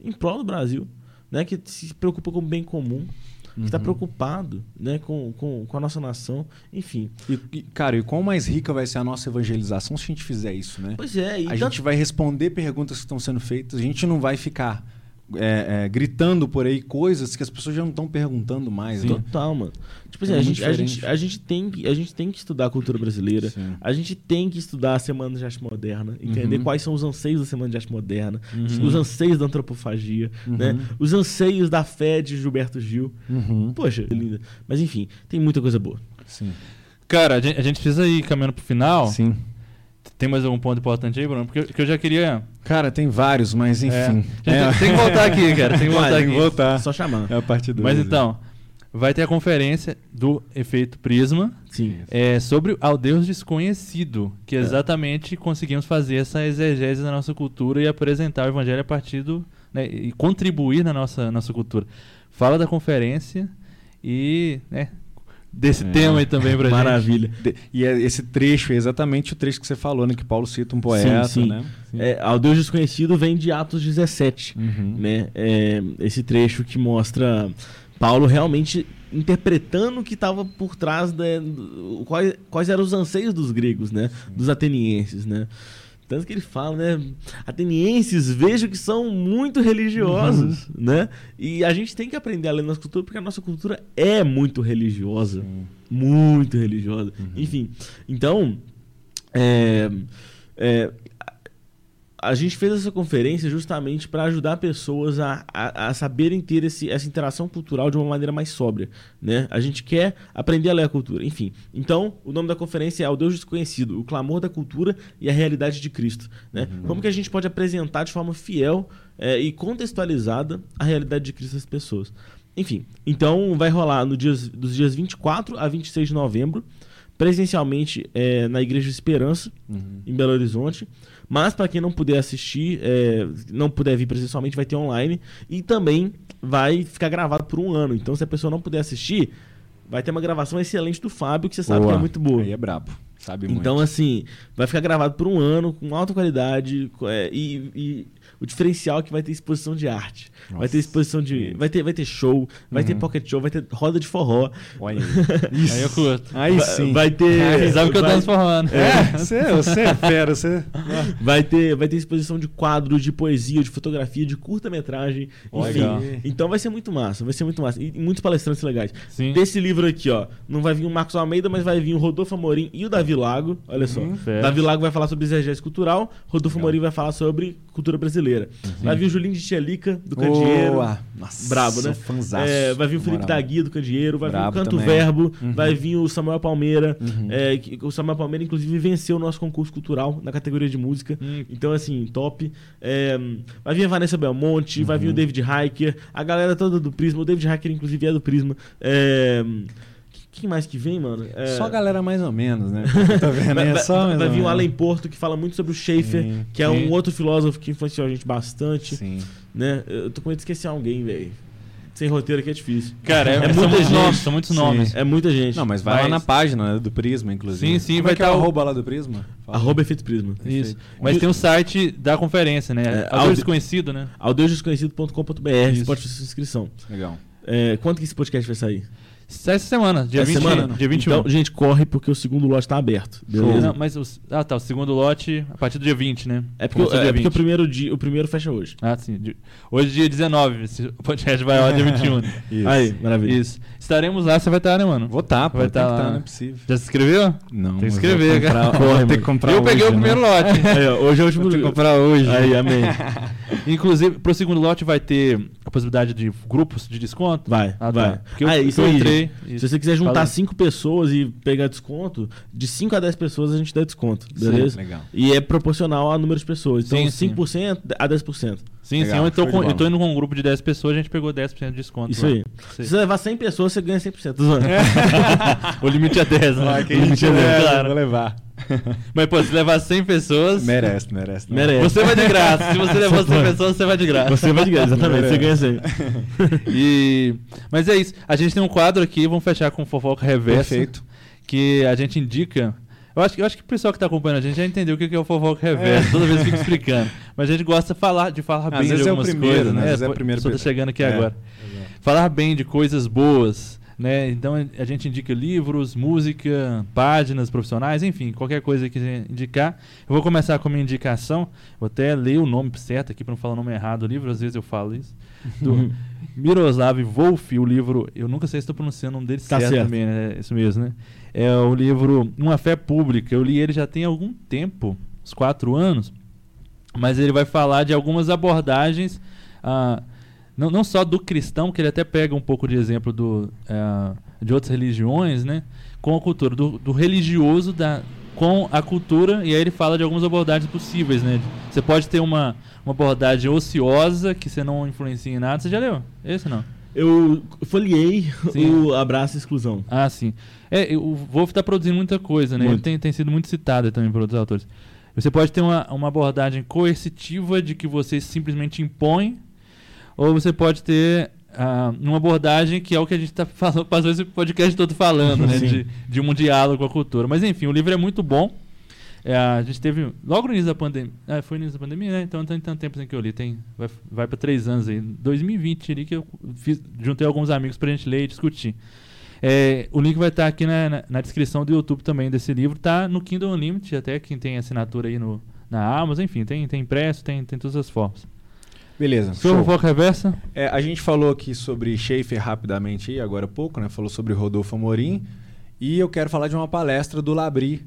Em prol do Brasil. Né? Que se preocupa com o bem comum. Que está preocupado né? com, com, com a nossa nação. Enfim. E, e, cara, e quão mais rica vai ser a nossa evangelização se a gente fizer isso, né? Pois é. E a gente vai responder perguntas que estão sendo feitas, a gente não vai ficar é, é, gritando por aí coisas que as pessoas já não estão perguntando mais, né? Total, mano. Tipo assim, É a, gente, a, gente, a, gente tem, que- a gente tem que estudar a cultura brasileira. Sim. A gente tem que estudar a Semana de Arte Moderna, entender Uhum. quais são os anseios da Semana de Arte Moderna, Uhum. os anseios da antropofagia, Uhum. né? os anseios da fé de Gilberto Gil. Uhum. Poxa, linda. Mas enfim, tem muita coisa boa. Sim. Cara, a gente, a gente precisa ir caminhando pro final. Sim. Tem mais algum ponto importante aí, Bruno? Porque eu, que eu já queria. Cara, tem vários, mas enfim. É. A gente tem, tem que voltar aqui, cara. Tem que voltar Vai, aqui. tem que voltar. Só chamar. É a parte 2. Mas então, vai ter a conferência do efeito Prisma Sim. é, sobre ao Deus desconhecido, que exatamente conseguimos fazer essa exegese da nossa cultura e apresentar o evangelho a partir do. Né, e contribuir na nossa, nossa cultura. Fala da conferência e. Né, desse É. tema aí também pra gente. Maravilha. De- E é- esse trecho é exatamente o trecho que você falou, né? Que Paulo cita um poeta, sim. né? É, ao Deus Desconhecido vem de Atos 17. Uhum. né? É, esse trecho que mostra Paulo realmente interpretando o que estava por trás da, do- quais, quais eram os anseios dos gregos, né? Dos atenienses, né? Tanto que ele fala, né? Atenienses, vejo que são muito religiosos, né? E a gente tem que aprender a ler nossa cultura, porque a nossa cultura é muito religiosa. Sim. Muito religiosa. Enfim, então, é, é, a- gente fez essa conferência justamente para ajudar pessoas a, a, a saberem ter esse, essa interação cultural de uma maneira mais sóbria. Né? A gente quer aprender a ler a cultura. Enfim, então o nome da conferência é O Deus Desconhecido, o clamor da cultura e a realidade de Cristo. Né? Como que a gente pode apresentar de forma fiel é, e contextualizada a realidade de Cristo às pessoas. Enfim, então vai rolar no dias, dos dias 24 a 26 de novembro, presencialmente é, na Igreja Esperança, Uhum. em Belo Horizonte. Mas para quem não puder assistir, é, não puder vir presencialmente, vai ter online. E também vai ficar gravado por um ano. Então, se a pessoa não puder assistir, vai ter uma gravação excelente do Fábio, que você sabe que Boa. é muito boa. Aí é brabo. Sabe muito. Então, assim, vai ficar gravado por um ano, com alta qualidade, é, e, e o diferencial é que vai ter exposição de arte. Vai ter Nossa. exposição de. Vai ter, vai ter show, vai ter Uhum. pocket show, vai ter roda de forró. Olha aí. Aí eu curto. Aí vai, sim. vai ter. Você sabe que eu tô vai- transformando. É, você, você é fera, você. Vai ter, vai ter exposição de quadros, de poesia, de fotografia, de curta-metragem. Enfim. Legal. Então vai ser muito massa, vai ser muito massa. E muitos palestrantes legais. Sim. Desse livro aqui, ó, não vai vir o Marcos Almeida, mas vai vir o Rodolfo Amorim e o Davi Lago. Olha só. Fera. Davi Lago vai falar sobre exegese cultural, Rodolfo Legal. Amorim vai falar sobre cultura brasileira. Vai vir o Julinho de Tchelica, do Candeeiro. Boa. Nossa, Brabo, né? fanzaço, É, vai vir o Felipe moral. da Guia do Candeeiro, vai vir o Canto também. Verbo, Uhum. vai vir o Samuel Palmeira. Uhum. é, o Samuel Palmeira, inclusive, venceu o nosso concurso cultural na categoria de música. Hum, Então, assim, top. É, vai vir a Vanessa Belmonte, vai vir Uhum. o David Hiker, a galera toda do Prisma. O David Hiker, inclusive, é do Prisma. É, quem mais que vem, mano? É, Só a galera mais ou menos, né? Tá vendo? Vai, É só mais vai vir o. Alan Porto, que fala muito sobre o Schaefer, Sim, que é sim. um outro filósofo que influenciou a gente bastante. Sim. Né? Eu tô com medo de esquecer alguém, velho. Sem roteiro aqui é difícil. Cara, é, É são muita muitos gente. nomes, são muitos Sim. nomes. É muita gente. Não, mas vai lá na página né, do Prisma, inclusive. Sim, sim, Como vai é que é tá o arroba lá do Prisma? Fala. Arroba Efeito Prisma. Isso. Mas tem o site da conferência, né? É, desconhecido, né? Aldeusdesconhecido.com.br, você pode fazer sua inscrição. Legal. É, quanto que esse podcast vai sair? Essa semana, dia, Essa 20, semana? dia 21. Então, gente, corre porque o segundo lote tá aberto. Beleza? Não, mas os- ah, tá. O segundo lote a partir do dia 20, né? É porque, é dia porque o 20. primeiro dia, o primeiro fecha hoje. Ah, sim. Hoje é dia 19. Esse podcast vai ao dia 21. Isso. Aí, maravilha. Isso. Estaremos lá, você vai estar, né, mano? Vou tá, pô. Vai tem tá lá. tá, não é possível. Já se inscreveu? Não, Tem que escrever, cara. Corre, ter que comprar Eu peguei hoje, o primeiro né? lote. Aí, ó, hoje é o último. Vou comprar hoje. Aí, amém. Inclusive, pro segundo lote vai ter a possibilidade de grupos de desconto? Vai, Ah, vai. tá. Porque eu, Ah, isso eu entrei. Isso. Se você quiser juntar Fala. cinco pessoas e pegar desconto, de 5 a 10 pessoas a gente dá desconto, Sim, beleza? Legal. E é proporcional ao número de pessoas. Então, Sim, sim. 5% a 10%. Sim, Legal, sim. Eu tô, com- eu tô indo com um grupo de 10 pessoas, a gente pegou 10% de desconto. Isso lá. aí. Isso Se aí. você levar 100 pessoas, você ganha 100%. Tô zoando. o limite é 10, né? Ah, que o limite é 10, é, claro. Vou levar. Mas, pô, se levar 100 pessoas, Merece, merece. não. Merece. você vai de graça. Se você levou 100 pessoas, você vai de graça. Você vai de graça, exatamente. Você ganha 100. E... Mas é isso. A gente tem um quadro aqui, vamos fechar com fofoca reversa. Perfeito. Que a gente indica. Eu acho, que- eu acho que o pessoal que tá acompanhando a gente já entendeu o que é o fofoca reversa. Toda vez eu fico explicando. Mas a gente gosta de falar, de falar Às bem de é o algumas primeiro, coisas, né? né? Às vezes é o pô, primeiro só tá chegando aqui É. agora. Falar bem de coisas boas. Né? Então a gente indica livros, música, páginas profissionais, enfim, qualquer coisa que indicar. Eu vou começar com a minha indicação. Vou até ler o nome certo aqui para não falar o nome errado do livro, às vezes eu falo isso. Do Miroslav Wolf, o livro. Eu nunca sei se estou pronunciando o nome dele Tá certo, certo. também, né? Isso mesmo, né? É o livro Uma Fé Pública. Eu li ele já tem algum tempo, uns quatro anos, mas ele vai falar de algumas abordagens. ah, não, não só do cristão, que ele até pega um pouco de exemplo do, eh, de outras religiões, né? Com a cultura, do, do religioso da, com a cultura, e aí ele fala de algumas abordagens possíveis, né? Você pode ter uma, uma abordagem ociosa, que você não influencia em nada. Você já leu? Esse não? Eu folhei Sim. o Abraço e Exclusão. Ah, sim. É, o Wolf está produzindo muita coisa, né? Ele Muito. tem, tem sido muito citado também por outros autores. Você pode ter uma, uma abordagem coercitiva de que você simplesmente impõe, ou você pode ter ah, uma abordagem que é o que a gente está falando, passou esse podcast todo falando, né? Sim. De, de um diálogo com a cultura. Mas enfim, o livro é muito bom. É, a gente teve, logo no início da pandemia, ah, foi no início da pandemia, né? Então não tem tanto tempo assim que eu li, tem, vai, vai para três anos aí. 2020 ali que eu fiz, juntei alguns amigos pra gente ler e discutir. É, o link vai estar aqui na, na, na descrição do YouTube também desse livro. Tá no Kindle Unlimited, até quem tem assinatura aí no, na Amazon, enfim, tem, tem impresso, tem, tem todas as formas. Beleza. Seu show. foco reversa? É, a gente falou aqui sobre Schaefer rapidamente agora há pouco, né? Falou sobre Rodolfo Amorim. E eu quero falar de uma palestra do Labri,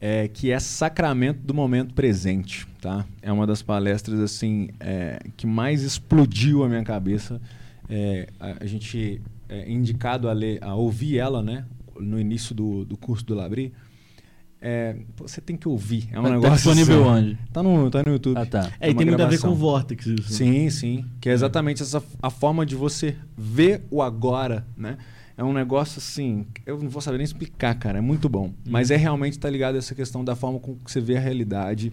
é, que é Sacramento do Momento Presente, tá? É uma das palestras, assim, é, que mais explodiu a minha cabeça. É, a, a gente é indicado a, ler, a ouvir ela, né? No início do, do curso do Labri. É, você tem que ouvir. É um Tá negócio disponível assim, onde? Tá no, tá no YouTube. Ah, tá. É, e tem muito a ver gravação. com o Vortex isso. Sim, sim. Que é exatamente essa a forma de você ver o agora, né? É um negócio assim, eu não vou saber nem explicar, cara, é muito bom. Mas é realmente tá ligado a essa questão da forma como que você vê a realidade,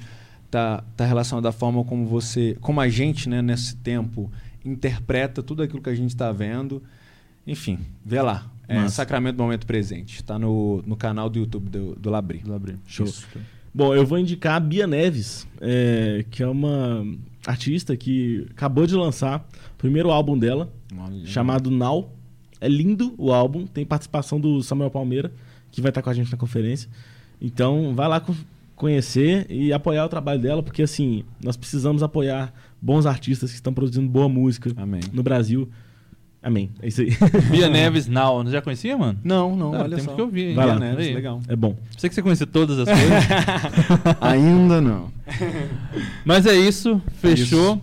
tá, tá relacionado à forma como você, como a gente, né, nesse tempo interpreta tudo aquilo que a gente está vendo. Enfim, vê lá. É Massa. Sacramento do Momento Presente. Tá no, no canal do YouTube do, do Labri. Do Labri. Show. Isso. Bom, eu vou indicar a Bia Neves, é, que é uma artista que acabou de lançar o primeiro álbum dela, chamado Now. É lindo o álbum, tem participação do Samuel Palmeira, que vai estar com a gente na conferência. Então, vai lá co- conhecer e apoiar o trabalho dela, porque assim, nós precisamos apoiar bons artistas que estão produzindo boa música Amém. no Brasil. Amém. É isso aí. Bia Neves Now, não já conhecia, mano? Não, não, Ah, olha temos só. que ouvir, hein? Vai lá. Bia Neves, Aí. legal. É bom. Sei que você conhecia todas as coisas. Ainda não. Mas é isso, fechou. Isso.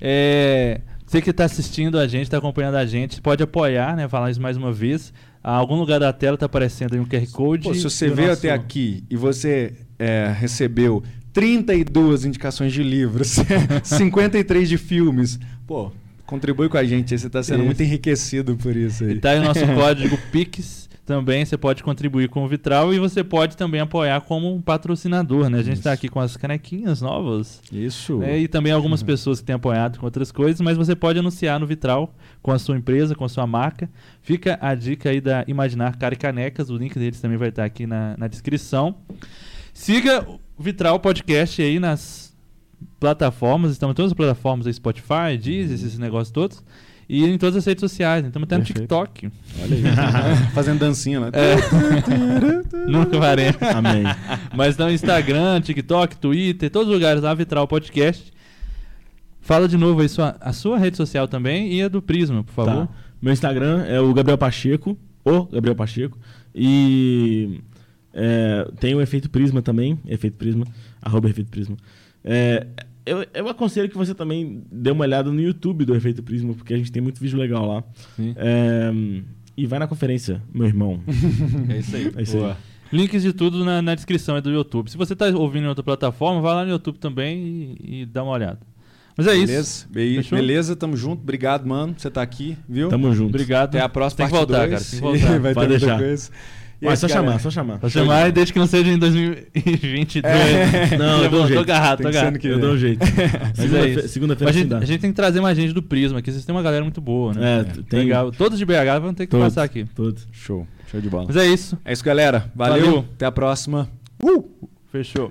É, você que está assistindo a gente, está acompanhando a gente, pode apoiar, né? Falar isso mais uma vez. A algum lugar da tela está aparecendo aí um QR Code. Pô, se você veio nosso- até aqui e você é, recebeu 32 indicações de livros, 53 de filmes, pô, contribui com a gente. Você está sendo Isso. muito enriquecido por isso aí. E tá aí o nosso código PIX também, você pode contribuir com o Vitral e você pode também apoiar como um patrocinador, né? A gente está aqui com as canequinhas novas. Isso. né? E também algumas pessoas que têm apoiado com outras coisas, mas você pode anunciar no Vitral com a sua empresa, com a sua marca. Fica a dica aí da Imaginar Cara e Canecas, o link deles também vai estar aqui na, na descrição. Siga o Vitral Podcast aí nas plataformas, estamos em todas as plataformas aí, Spotify, Deezer, esses negócios todos. E em todas as redes sociais, estamos até no Perfeito. TikTok. Olha aí. Fazendo dancinha lá. É. Nunca varemos. Amém. Mas no Instagram, TikTok, Twitter, todos os lugares lá, Vitral Podcast. Fala de novo aí sua, a sua rede social também e a do Prisma, por favor. Tá. Meu Instagram é o Gabriel Pacheco, o Gabriel Pacheco. E é, tem o Efeito Prisma também, Efeito Prisma, arroba Efeito Prisma. É, eu, eu aconselho que você também dê uma olhada no YouTube do Efeito Prisma, porque a gente tem muito vídeo legal lá. Sim. É, e vai na conferência, meu irmão. É isso aí. É isso aí. Links de tudo na, na descrição é do YouTube. Se você está ouvindo em outra plataforma, vai lá no YouTube também e, e dá uma olhada. Mas é isso. Beleza? Be- Fechou? Beleza, tamo junto. Obrigado, mano, você tá aqui, viu? Tamo junto. Obrigado. Até a próxima Tem que voltar, parte cara. dois. Tem que voltar. Vai Pode ter muita deixar. coisa. E Mas só galera? chamar, só chamar. Vou chamar desde que não seja em 2022. É. Não, eu dou um tô jeito. agarrado, tô que agarrado. ano que Eu dou um jeito. Mas é isso. Segunda-feira a dá. a gente tem que trazer mais gente do Prisma, aqui vocês têm uma galera muito boa, né? É, tem Legal. Todos de BH vão ter que Todos. passar aqui. todos. Show. Show de bola. Mas é isso. É isso, galera. Valeu. Valeu. Até a próxima. Uh! Fechou.